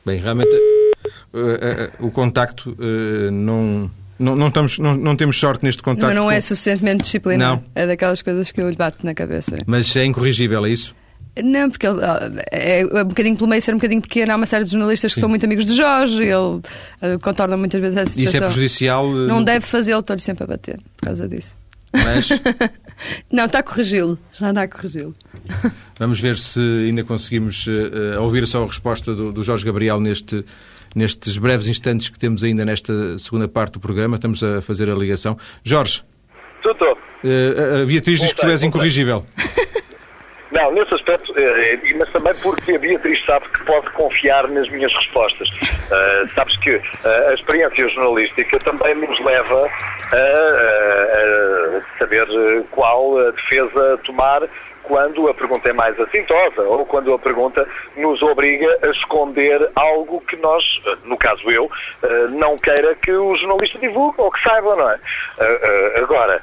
Bem, realmente uh, uh, uh, o contacto não... Não, não, estamos, não, não, temos sorte neste contacto. Mas não com... é suficientemente disciplinado. Não. É daquelas coisas que eu lhe bato na cabeça. Mas é incorrigível, é isso? Não, porque ele é, é um bocadinho pelo meio ser um bocadinho pequeno. Há uma série de jornalistas que Sim. são muito amigos de Jorge. Ele uh, contorna muitas vezes essa situação. Isso é prejudicial? Uh... Não deve fazê-lo, estou-lhe sempre a bater por causa disso. Mas. Não, está a corrigi-lo. Já está a corrigi-lo. Vamos ver se ainda conseguimos uh, ouvir só a resposta do, do Jorge Gabriel neste nestes breves instantes que temos ainda nesta segunda parte do programa. Estamos a fazer a ligação. Jorge. Tudo. Uh, a Beatriz diz que tu és incorrigível. Não, nesse aspecto, eh, eh, mas também porque a Beatriz sabe que pode confiar nas minhas respostas. Uh, sabes que uh, a experiência jornalística também nos leva a, a, a saber qual a defesa tomar quando a pergunta é mais assintosa ou quando a pergunta nos obriga a esconder algo que nós, no caso eu, não queira que o jornalista divulgue ou que saiba, não é? Agora,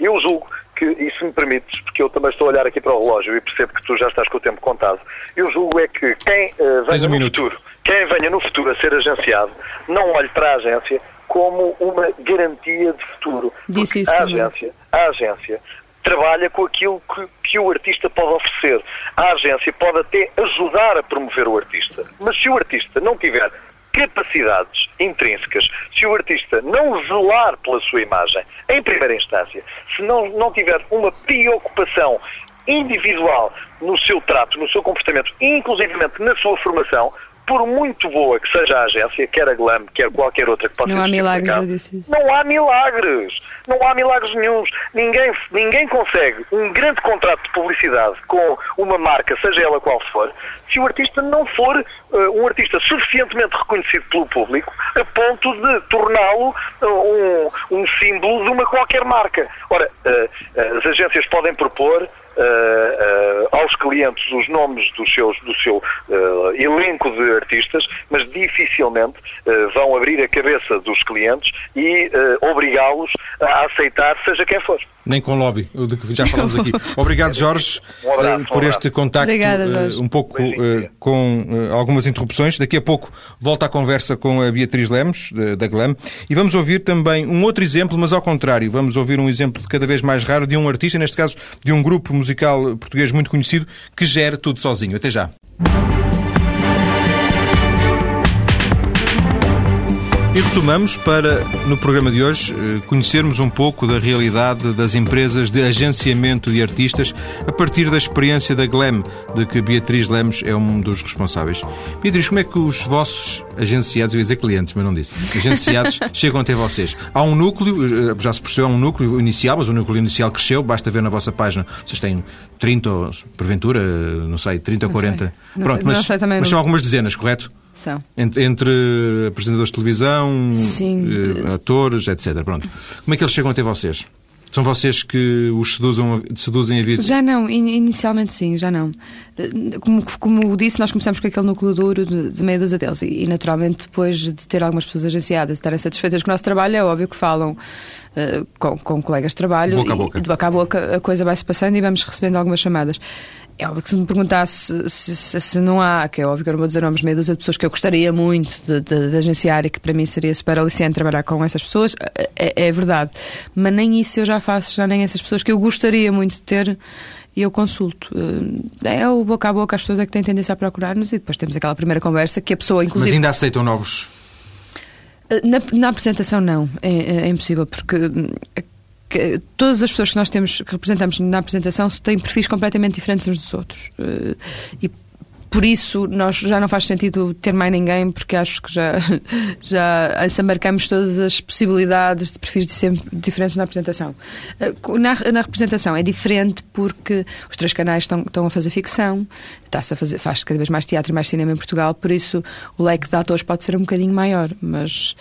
eu julgo que, e se me permites, porque eu também estou a olhar aqui para o relógio e percebo que tu já estás com o tempo contado, eu julgo é que quem uh, venha um no minuto. futuro, quem venha no futuro a ser agenciado, não olhe para a agência como uma garantia de futuro. Disse isso a também. agência, a agência trabalha com aquilo que, que, o artista pode oferecer. A agência pode até ajudar a promover o artista. Mas se o artista não tiver capacidades intrínsecas, se o artista não zelar pela sua imagem, em primeira instância, se não, não tiver uma preocupação individual no seu trato, no seu comportamento, inclusivamente na sua formação, por muito boa que seja a agência, quer a Glam, quer qualquer outra que possa Não há milagres, eu disse isso. Não há milagres. Não há milagres nenhums. Ninguém, ninguém consegue um grande contrato de publicidade com uma marca, seja ela qual for, se o artista não for uh, um artista suficientemente reconhecido pelo público a ponto de torná-lo uh, um, um, símbolo de uma qualquer marca. Ora, uh, as agências podem propor Uh, uh, aos clientes os nomes dos seus, do seu uh, elenco de artistas, mas dificilmente vão abrir a cabeça dos clientes e obrigá-los a aceitar seja quem for. Nem com lobby, de que já falamos aqui. Obrigado, Jorge, um abraço, por um este contacto Obrigada, um pouco com algumas interrupções. Daqui a pouco volta a conversa com a Beatriz Lemos, da GLAM, e vamos ouvir também um outro exemplo, mas ao contrário, vamos ouvir um exemplo de cada vez mais raro de um artista, neste caso de um grupo musical português muito conhecido, que gera tudo sozinho. Até já. E retomamos para, no programa de hoje, eh, conhecermos um pouco da realidade das empresas de agenciamento de artistas a partir da experiência da GLAM, de que Beatriz Lemos é um dos responsáveis. Beatriz, como é que os vossos agenciados, eu ia dizer clientes, mas não disse, agenciados chegam até vocês? Há um núcleo, eh, já se percebeu, há um núcleo inicial, mas o núcleo inicial cresceu, basta ver na vossa página, vocês têm 30, porventura, não sei, 30 ou 40. Sei. Pronto, sei, mas, mas são algumas dezenas, correto? São. Entre, entre apresentadores de televisão. Eh, atores, etc. Pronto. Como é que eles chegam até vocês? São vocês que os seduzam, seduzem a vida? Já não, inicialmente sim, já não. Eh, como, como disse, nós começamos com aquele núcleo duro de, de meia dúzia deles e, e, naturalmente, depois de ter algumas pessoas agenciadas e estarem satisfeitas com o nosso trabalho, é óbvio que falam uh, com, com colegas de trabalho. Boca a boca. E, de boca a boca a coisa vai-se passando e vamos recebendo algumas chamadas. É óbvio que se me perguntasse se, se, se, não há, que é óbvio que eu não vou dizer nomes, meia dúzia de pessoas que eu gostaria muito de, de, de, agenciar e que para mim seria super aliciante trabalhar com essas pessoas, é, é, verdade. Mas nem isso eu já faço, já nem essas pessoas que eu gostaria muito de ter e eu consulto. Eh, é o boca a boca, as pessoas é que têm tendência a procurar-nos e depois temos aquela primeira conversa que a pessoa, inclusive. Mas ainda aceitam novos? Eh, na, na apresentação, não. É, é, é impossível, porque que todas as pessoas que nós temos, que representamos na apresentação, têm perfis completamente diferentes uns dos outros. Eh, e por isso nós já não faz sentido ter mais ninguém, porque acho que já, já marcamos todas as possibilidades de perfis diferentes na apresentação. Eh, na, na representação é diferente porque os três canais estão, estão a fazer ficção, está-se a fazer, faz cada vez mais teatro e mais cinema em Portugal, por isso o leque de atores pode ser um bocadinho maior, mas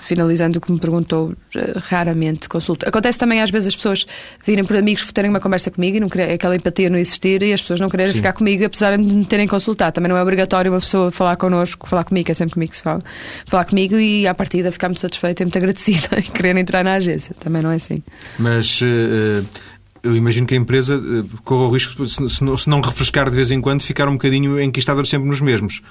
finalizando o que me perguntou, raramente consulto. Acontece também às vezes as pessoas virem por amigos terem uma conversa comigo e não querer, aquela empatia não existir e as pessoas não quererem Sim. ficar comigo apesar de me terem consultado. Também não é obrigatório uma pessoa falar connosco, falar comigo, é sempre comigo que se fala, falar comigo e à partida ficar muito satisfeita e muito agradecida e querer entrar na agência. Também não é assim. Mas. Uh eu imagino que a empresa eh, corra o risco, se não refrescar de vez em quando, ficar um bocadinho enquistada sempre nos mesmos.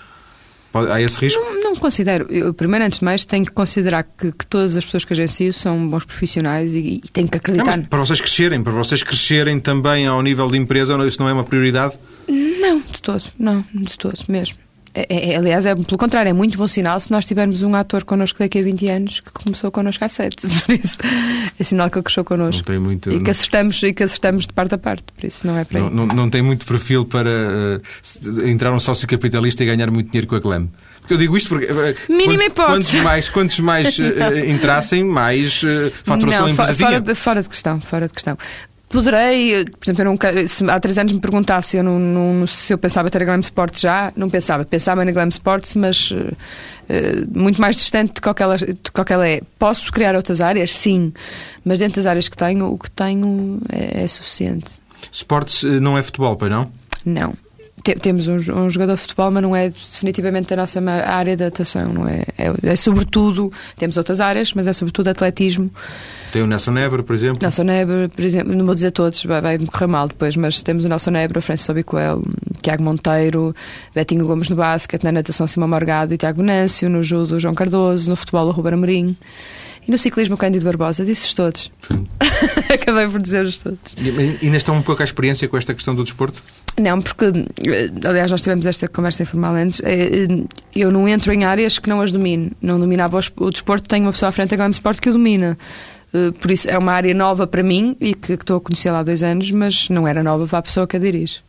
Há esse risco? Não, não considero. Eu, primeiro, antes de mais, tenho que considerar que, que todas as pessoas que agencio são bons profissionais e, e tenho que acreditar. Não, para vocês crescerem, para vocês crescerem também ao nível de empresa, isso não é uma prioridade? Não, de todo. Não, de todo mesmo. É, é, aliás, é, pelo contrário, é muito bom sinal se nós tivermos um ator connosco daqui a 20 anos que começou connosco há 7. Por isso, é sinal que ele cresceu connosco. Não tem muito, e, que acertamos, e que acertamos de parte a parte. Por isso, não é para não, não, não, tem muito perfil para uh, entrar um sócio capitalista e ganhar muito dinheiro com a Glam. Porque eu digo isto porque. Uh, Mínima hipótese. Quantos mais, quantos mais uh, entrassem, mais uh, faturação não, empresa fora, de, fora de questão, fora de questão. Poderei, por exemplo, eu nunca, se há três anos me perguntasse eu não, não, se eu pensava ter a Glam Sports já, não pensava. Pensava na Glam Sports, mas uh, muito mais distante de qual, ela, de qual ela é. Posso criar outras áreas? Sim. Mas dentro das áreas que tenho, o que tenho é, é suficiente. Sports eh, não é futebol, pois não? Não. Temos um, um, jogador de futebol, mas não é definitivamente a nossa área de atuação. Não é, é, é sobretudo, temos outras áreas, mas é sobretudo atletismo. Tem o Nelson Nebre, por exemplo? Nelson Nebre, por exemplo, não vou dizer todos, vai, vai me correr mal depois, mas temos o Nelson Nebre, o Francisco Obicoel, Tiago Monteiro, Betinho Gomes no basquete, na natação Simão Morgado e Tiago Venâncio, no judo João Cardoso, no futebol o Ruben Amorim. E no ciclismo, Cândido Barbosa, disse-os todos. Acabei por dizer-os todos. E ainda estão um pouco à experiência com esta questão do desporto? Não, porque, eh, aliás, nós tivemos esta conversa informal antes. Eh, eh, eu não entro em áreas que não as domino. Não dominava o desporto, tenho uma pessoa à frente da Glam Sport que o domina. Por isso é uma área nova para mim e que, que estou a conhecer há dois anos, mas não era nova para a pessoa que a dirige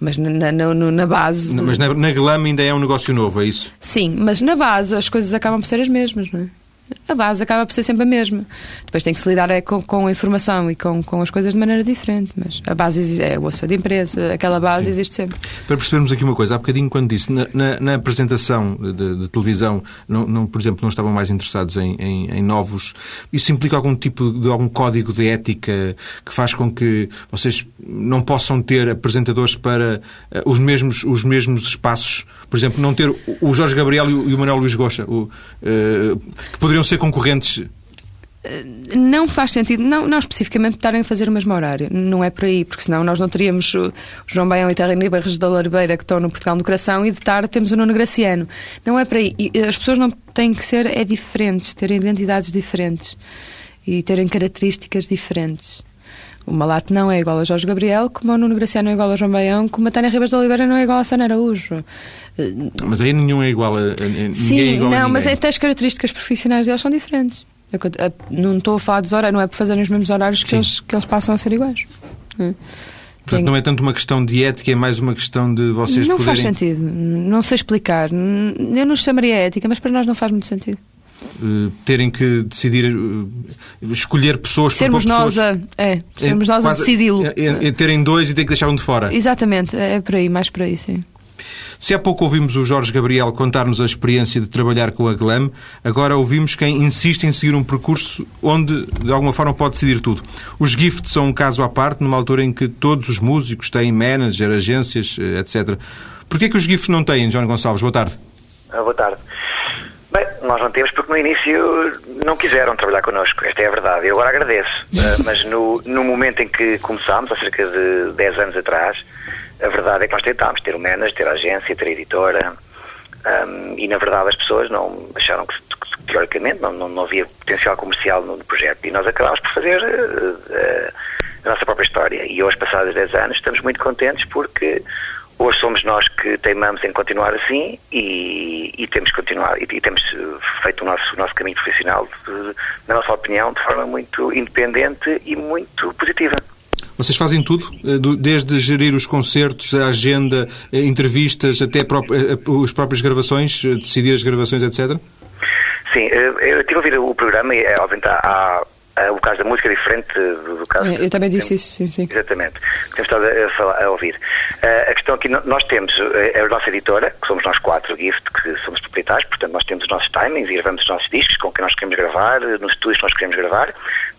mas na, na, na base. Mas na, na Glam ainda é um negócio novo, é isso? Sim, mas na base as coisas acabam por ser as mesmas, não é? A base acaba por ser sempre a mesma. Depois tem que se lidar é, com, com a informação e com, com as coisas de maneira diferente, mas a base é o osso de empresa, aquela base Sim. existe sempre. Para percebermos aqui uma coisa, há bocadinho quando disse, na, na, na apresentação de, de, televisão, não, não, por exemplo, não estavam mais interessados em, em, em, novos, isso implica algum tipo de algum código de ética que faz com que vocês não possam ter apresentadores para uh, os, mesmos, os mesmos espaços, por exemplo, não ter o Jorge Gabriel e o, Manuel Luís Goxa, o, uh, que poderiam poderiam ser concorrentes? Não faz sentido, não, não especificamente estarem a fazer o mesmo horário, não é por aí, porque senão nós não teríamos o João Baião e Terreno Barros da Larbeira que estão no Portugal no Coração e de tarde temos o Nuno Graciano. Não é por aí. E as pessoas não têm que ser é diferentes, terem identidades diferentes e terem características diferentes. O Malato não é igual a Jorge Gabriel, como o Nuno Graciano não é igual a João Baião, como a Tânia Ribas de Oliveira não é igual a Sana Araújo. Mas aí nenhum é igual a, a Sim, é igual não, mas até as características profissionais deles são diferentes. não estou a falar dos horários, não é por fazerem os mesmos horários que eles, que eles passam a ser iguais. Hum. Portanto, não é tanto uma questão de ética, é mais uma questão de vocês não poderem... faz sentido. Não sei explicar. Eu não chamaria ética, mas para nós não faz muito sentido. Uh, terem que decidir, uh, escolher pessoas sermos por nós pessoas, a, é, sermos é, nós a decidi-lo. É, é, terem dois e ter que deixar um de fora. Exatamente, é por aí, mais por aí, sim. Se há pouco ouvimos o Jorge Gabriel contar-nos a experiência de trabalhar com a Glam, agora ouvimos quem insiste em seguir um percurso onde, de alguma forma, pode decidir tudo. Os Gift são um caso à parte, numa altura em que todos os músicos têm manager, agências, eh, etc. Por que que os Gift não têm, João Gonçalves? Boa tarde. Ah, boa tarde. Nós não temos porque no início não quiseram trabalhar connosco, esta é a verdade. Eu agora agradeço, uh, mas no, no momento em que começámos, há cerca de 10 anos atrás, a verdade é que nós tentámos ter o manager, ter a agência, ter a editora, um, e na verdade as pessoas não acharam que, que teoricamente não, não, não, havia potencial comercial no, projeto e nós acabámos por fazer uh, uh, a nossa própria história. E hoje, passados 10 anos, estamos muito contentes porque Hoje somos nós que teimamos em continuar assim e, e temos continuado e, e, temos feito o nosso, o nosso caminho profissional, de, na nossa opinião, de forma muito independente e muito positiva. Vocês fazem tudo, eh, desde gerir os concertos, a agenda, eh, entrevistas, até eh, as próprias gravações, decidir as gravações, etc? Sim, eu tive a ouvir o programa e, obviamente, há, Uh, o caso da música é diferente do, do caso. Eu também disse isso, sim, sim. Exatamente. Temos estado a, falar, a ouvir. Uh, a questão aqui, nós temos uh, a nossa editora, que somos nós quatro, Gift, que somos proprietários, portanto nós temos os nossos timings e gravamos os nossos discos com quem nós queremos gravar, nos estúdios que nós queremos gravar.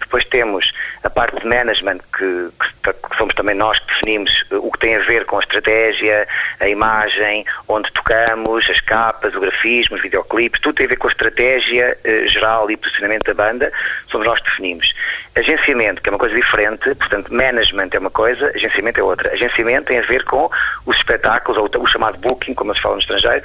Depois temos a parte de management, que, que, que, somos também nós que definimos o que tem a ver com a estratégia, a imagem, onde tocamos, as capas, o grafismo, os videoclipes, tudo tem a ver com a estratégia eh, geral e posicionamento da banda, somos nós que definimos. Agenciamento, que é uma coisa diferente, portanto, management é uma coisa, agenciamento é outra. Agenciamento tem a ver com os espetáculos, ou o chamado booking, como se fala no estrangeiro,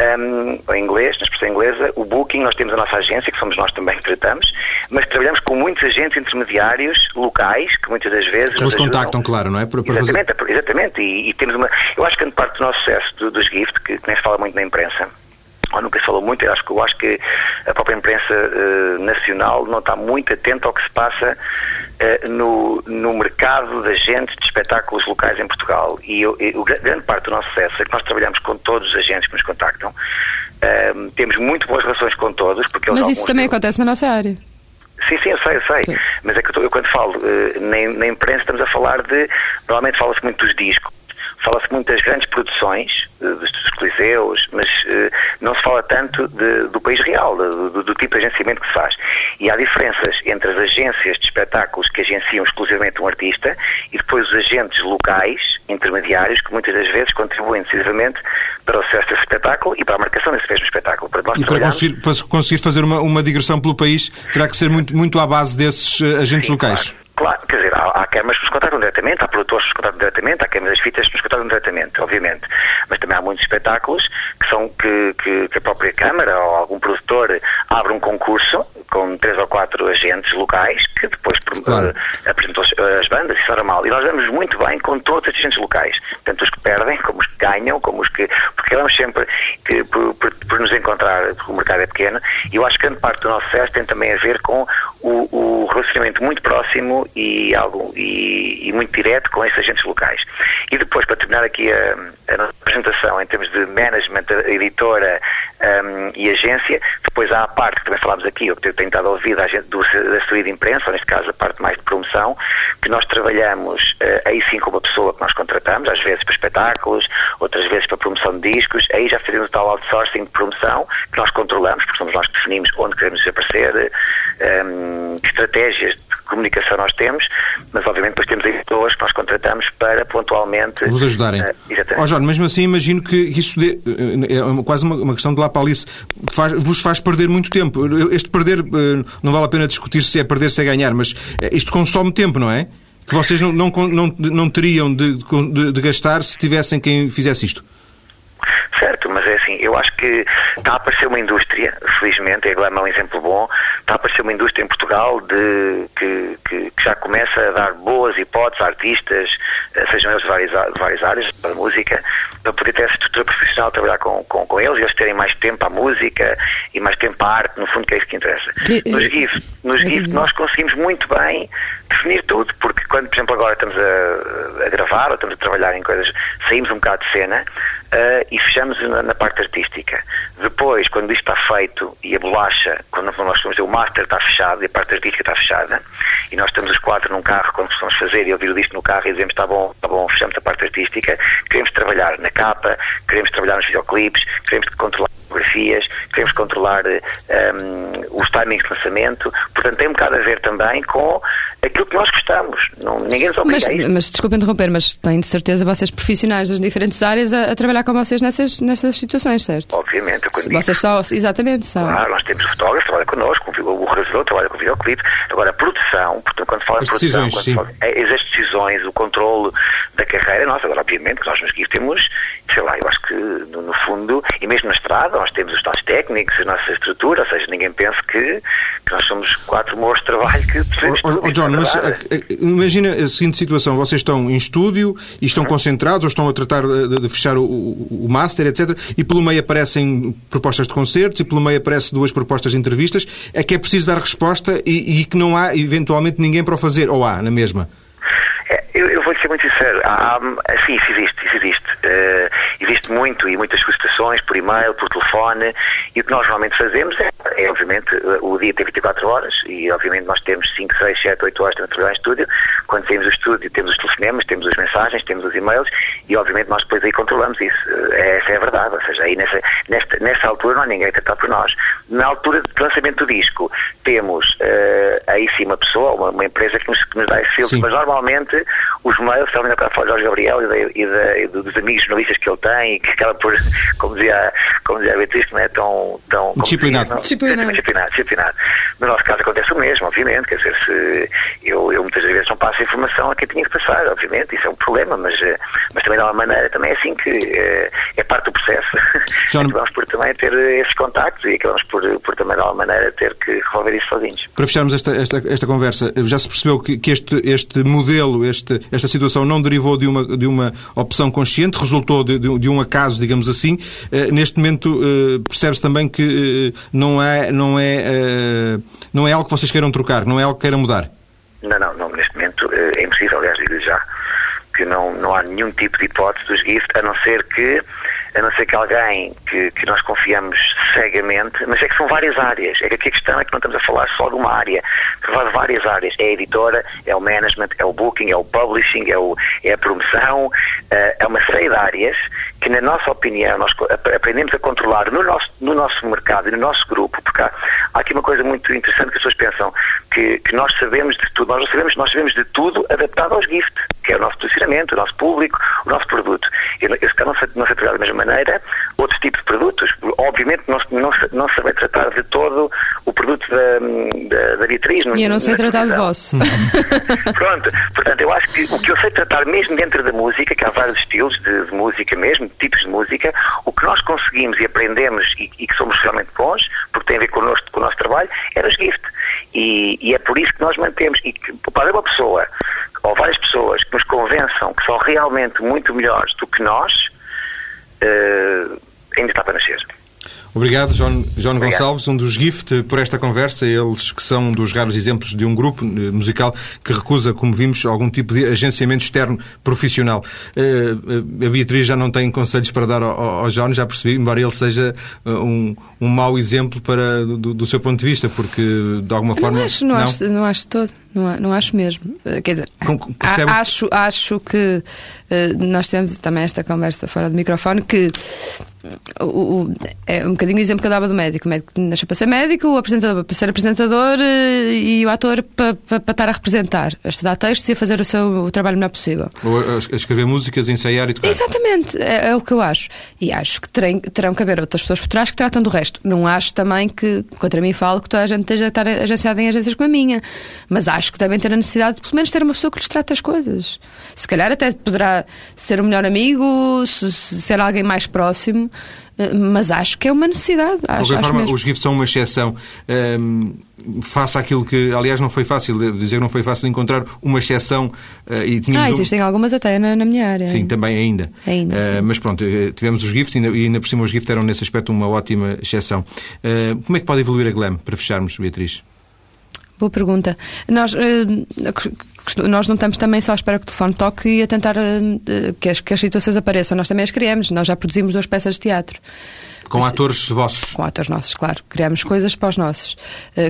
um, em inglês, na expressão inglesa, o Booking, nós temos a nossa agência, que somos nós também que tratamos, mas trabalhamos com muitos agentes intermediários locais, que muitas das vezes... Que nos contactam, claro, não é? Para, para exatamente, fazer... exatamente. E, e, temos uma... Eu acho que grande parte do nosso sucesso do, dos GIFT, que, que nem se fala muito na imprensa, ou nunca se falou muito, eu acho que, eu acho que a própria imprensa uh, nacional não está muito atenta ao que se passa no, no mercado de agentes de espetáculos locais em Portugal. E, eu, eu, grande parte do nosso sucesso é que nós trabalhamos com todos os agentes que nos contactam, uh, temos muito boas relações com todos. Porque Mas isso também acontece na nossa área. Sim, sim, eu sei, eu sei. Sim. Mas é que eu, eu quando falo uh, na, na, imprensa estamos a falar de. Normalmente fala-se muito dos discos, fala-se muito das grandes produções, uh, dos, coliseus, mas uh, não se fala tanto de, do país real, do, do, tipo de agenciamento que se faz. E há diferenças entre as agências de espetáculos que agenciam exclusivamente um artista e depois os agentes locais, intermediários, que muitas das vezes contribuem decisivamente para o sucesso desse espetáculo e para a marcação desse mesmo espetáculo. Para e para conseguir, para conseguir, fazer uma, uma digressão pelo país, terá que ser muito, muito à base desses uh, agentes Sim, locais. Claro. Claro, quer dizer, há, há câmaras que nos contratam diretamente, há produtores que nos contratam diretamente, há câmaras das fitas que nos contratam diretamente, obviamente. Mas também há muitos espetáculos que são que, que, que a própria Câmara ou algum produtor abre um concurso com três ou quatro agentes locais que depois claro. uh, apresentam as bandas, isso era mal. E nós damos muito bem com todos os agentes locais, tanto os que perdem, como os que ganham, como os que. Porque vamos sempre que, por, por, por, nos encontrar, porque o mercado é pequeno, e eu acho que grande parte do nosso sucesso tem também a ver com o, o relacionamento muito próximo e, algo, e, e, muito direto com esses agentes locais. E depois, para terminar aqui a, a apresentação em termos de management, editora um, e agência, depois há a parte que também falámos aqui, o que eu tenho estado a ouvir da, do, da assessoria de imprensa, ou neste caso a parte mais de promoção, que nós trabalhamos uh, aí sim com uma pessoa que nós contratamos, às vezes para espetáculos, outras vezes para promoção de discos, aí já fazemos o tal outsourcing de promoção, que nós controlamos, porque somos nós que definimos onde queremos aparecer, um, que estratégias de comunicação nós temos, mas obviamente depois temos editores que nós contratamos para pontualmente... Vos ajudarem. Uh, exatamente. Oh, Jorge, mesmo assim imagino que isso de, eh, é quase uma, uma, questão de lá para ali, que faz, vos faz perder muito tempo. Este perder, uh, não vale a pena discutir se é perder, se é ganhar, mas isto consome tempo, não é? Que vocês não, não, não, não teriam de, de, de gastar se tivessem quem fizesse isto. Mas é assim, eu acho que está a aparecer uma indústria, felizmente, a Glam é um exemplo bom, está a aparecer uma indústria em Portugal de, que, que, que já começa a dar boas hipóteses a artistas, eh, sejam eles de várias, de várias áreas da música, para poder ter essa estrutura profissional, trabalhar com, com, com eles e eles terem mais tempo à música e mais tempo à arte, no fundo, que é isso que interessa. Nos GIF, nos GIF nós conseguimos muito bem definir tudo, porque quando, por exemplo, agora estamos a, a gravar ou estamos a trabalhar em coisas, saímos um bocado de cena, uh, e fechamos na, na, parte artística. Depois, quando isto está feito e a bolacha, quando nós temos o master está fechado e a parte artística está fechada, e nós estamos os quatro num carro quando precisamos fazer e ouvir o disco no carro e dizemos está bom, está bom, fechamos a parte artística, queremos trabalhar na capa, queremos trabalhar nos videoclipes, queremos controlar fotografias, queremos controlar um, os timings de lançamento, portanto tem um bocado a ver também com aquilo que nós gostamos. Não, ninguém nos obriga mas, a isso. Mas desculpe interromper, mas têm de certeza vocês profissionais das diferentes áreas a, a trabalhar com vocês nessas, nessas situações, certo? Obviamente. Vocês são, exatamente, são. Claro, nós temos fotógrafos, trabalha connosco, o realizador trabalha com o videoclipe. Agora, a produção, portanto, quando fala de produção, decisões, sim. fala, é, as decisões, o controle da carreira nossa, agora, obviamente, que nós nos temos, sei lá, eu acho que, no, no, fundo, e mesmo na estrada, nós temos os tais técnicos, a nossa estrutura, ou seja, ninguém pensa que, que nós somos quatro moços de trabalho que oh, oh, oh, John, mas imagina a seguinte situação: vocês estão em estúdio e estão concentrados ou estão a tratar de, de fechar o, o, master, etc. E pelo meio aparecem propostas de concertos e pelo meio aparecem duas propostas de entrevistas. É que é preciso dar resposta e, e que não há eventualmente ninguém para o fazer, ou há na mesma? É, eu, eu vou ser muito sincero, há, sim, isso existe, isso existe. Uh, existe muito e muitas solicitações por e-mail, por telefone, e o que nós normalmente fazemos é, é obviamente, o dia tem 24 horas e, obviamente, nós temos 5, 6, 7, 8 horas de trabalhar em estúdio. Quando saímos do estúdio, temos os telefonemas, temos as mensagens, temos os e-mails e, obviamente, nós depois aí controlamos isso. Eh, essa é a verdade, ou seja, aí nessa, nesta, altura não há ninguém a tratar por nós. Na altura de lançamento do disco, temos uh, aí sim uma pessoa, uma, uma empresa que nos, que nos dá esse filtro, mas normalmente os mails, estão ainda para falar Jorge Gabriel e, da, e, da, e, dos amigos jornalistas que ele tem, que acaba por, como dizia, como dizia a Beatriz, não é tão... tão disciplinado. Dizia, não, disciplinado. disciplinado. Disciplinado. No nosso caso acontece o mesmo, obviamente, quer dizer, se eu, eu muitas vezes não passo a informação a quem tinha que passar, obviamente, isso é um problema, mas, eh, mas também de uma maneira, também é assim que é, é parte do processo. John... acabamos por também ter esses contactos e acabamos por, por também de alguma maneira ter que resolver isso sozinhos. Para fecharmos esta, esta, esta conversa, já se percebeu que, que este, este modelo, este, esta situação não derivou de uma, de uma opção consciente, resultou de, de, de um acaso, digamos assim. Uh, neste momento uh, percebe-se também que uh, não, é, não, é, não é algo que vocês queiram trocar, não é algo que queiram mudar. Não, não, não neste momento é impossível, aliás, digo já que não, não há nenhum tipo de hipótese dos GIFT, a não ser que a não ser que alguém que, que nós confiamos cegamente, mas é que são várias áreas. É que aqui a questão é que não estamos a falar só de uma área, estamos de várias áreas. É a editora, é o management, é o booking, é o publishing, é, o, é a promoção, eh, é uma série de áreas que, na nossa opinião, nós aprendemos a controlar no nosso, no nosso mercado e no nosso grupo, porque há, há aqui uma coisa muito interessante que as pessoas pensam, que, que nós sabemos de tudo, nós não sabemos, nós sabemos de tudo adaptado aos gift, que é o nosso posicionamento, o nosso público, o nosso produto. Eu, eu se calhar não sei, não sei trabalhar da mesma maneira outros tipos de produtos. Obviamente não, não, não tratar de todo o produto da, da, da Beatriz. E eu não sei tratar de vosso. Pronto, portanto, eu acho que o que eu sei tratar mesmo dentro da música, que há vários estilos de, de música mesmo, tipos de música, o que nós conseguimos e aprendemos e, e, que somos realmente bons, porque tem a ver connosco, com o nosso trabalho, é os gift. E, e, é por isso que nós mantemos, e que para uma pessoa, ou várias pessoas que nos convençam que são realmente muito melhores do que nós, uh, ainda está para nascer. Obrigado, João, João Gonçalves, um dos GIFT, por esta conversa. Eles que são dos raros exemplos de um grupo eh, musical que recusa, como vimos, algum tipo de agenciamento externo profissional. Uh, a Beatriz já não tem conselhos para dar ao, ao João, já percebi, embora ele seja um, um mau exemplo para, do, do, seu ponto de vista, porque de alguma forma. Não acho, não, não? acho, não acho todo. Não, não acho mesmo. Quer dizer, acho, acho que uh, nós temos também esta conversa fora do microfone que o, o, é um bocadinho o exemplo que eu dava do médico. O médico nasceu para ser médico, o apresentador para ser apresentador uh, e o ator para, para, para, estar a representar, a estudar textos e a fazer o seu o trabalho melhor possível. Ou a, escrever músicas, a ensaiar e tocar. Exatamente, é, é, o que eu acho. E acho que terem, terão que haver outras pessoas por trás que tratam do resto. Não acho também que, contra mim falo, que toda a gente esteja a estar agenciada em agências como a minha. Mas acho que devem ter a necessidade de pelo menos ter uma pessoa que lhes trate as coisas. Se calhar até poderá ser o melhor amigo, ser alguém mais próximo, eh, mas acho que é uma necessidade. De qualquer acho forma, mesmo. os GIFs são uma exceção. Um, faça aquilo que, aliás, não foi fácil, dizer que não foi fácil encontrar uma exceção. Uh, e tínhamos ah, existem um... algumas até na, na, minha área. Sim, também ainda. ainda uh, mas pronto, tivemos os GIFs e ainda, e ainda por cima os GIFs eram nesse aspecto uma ótima exceção. Uh, como é que pode evoluir a Glam, para fecharmos, Beatriz? Boa pergunta. Nós, nós não estamos também só à espera que o telefone toque e a tentar que as, que as situações apareçam. Nós também as criamos. Nós já produzimos duas peças de teatro. Com Mas, atores vossos? Com atores nossos, claro. Criamos coisas para os nossos.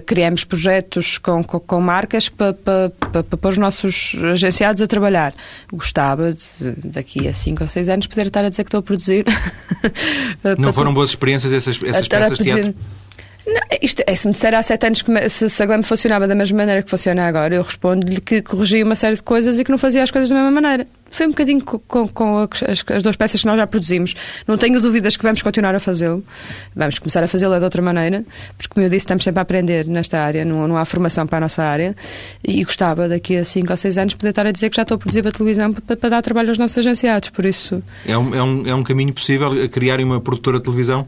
Criamos projetos com, com, com marcas para, para, para, para os nossos agenciados a trabalhar. Gostava, de, daqui a 5 ou 6 anos, poder estar a dizer que estou a produzir. não foram boas experiências essas, essas peças de teatro? Não, isto, é, se me disser há sete anos que se, se a Glam funcionava da mesma maneira que funciona agora, eu respondo-lhe que corrigia uma série de coisas e que não fazia as coisas da mesma maneira. Foi um bocadinho com, com, com as, as, duas peças que nós já produzimos. Não tenho dúvidas que vamos continuar a fazê-lo. Vamos começar a fazê-lo de outra maneira, porque, como eu disse, estamos sempre a aprender nesta área, não, não há formação para a nossa área. E gostava, daqui a cinco ou seis anos, poder estar a dizer que já estou a produzir para a televisão para, para dar trabalho aos nossos agenciados. Por isso. É um, é um, é um caminho possível criar uma produtora de televisão?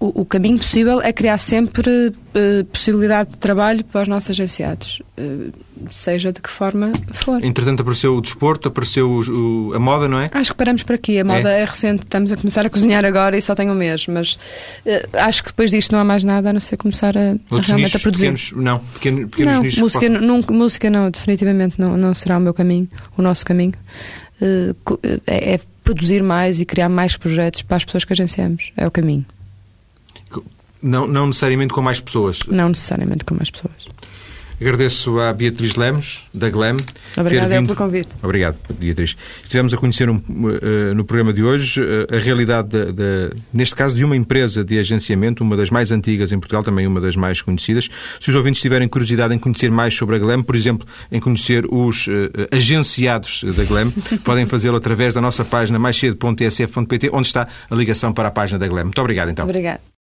O, o, caminho possível é criar sempre uh, possibilidade de trabalho para os nossos agenciados, uh, seja de que forma for. Entretanto, apareceu o desporto, apareceu o, o, a moda, não é? Acho que paramos por aqui. A moda é. é. recente, estamos a começar a cozinhar agora e só tem um mês, mas uh, acho que depois disto não há mais nada a não ser começar a, realmente nichos, a produzir. Pequenos, não, pequenos, pequenos não, nichos. Música, não, música não, definitivamente não, não será o meu caminho, o nosso caminho. é, é produzir mais e criar mais projetos para as pessoas que agenciamos. É o caminho. Não, não necessariamente com mais pessoas. Não necessariamente com mais pessoas. Agradeço à Beatriz Lemos, da GLEM. Obrigada vindo... pelo convite. Obrigado, Beatriz. Estivemos a conhecer um, uh, no programa de hoje uh, a realidade, de, de, neste caso, de uma empresa de agenciamento, uma das mais antigas em Portugal, também uma das mais conhecidas. Se os ouvintes tiverem curiosidade em conhecer mais sobre a GLEM, por exemplo, em conhecer os uh, agenciados da GLEM, podem fazê-lo através da nossa página maiscedo.tsf.pt, onde está a ligação para a página da GLEM. Muito obrigado, então. Obrigado.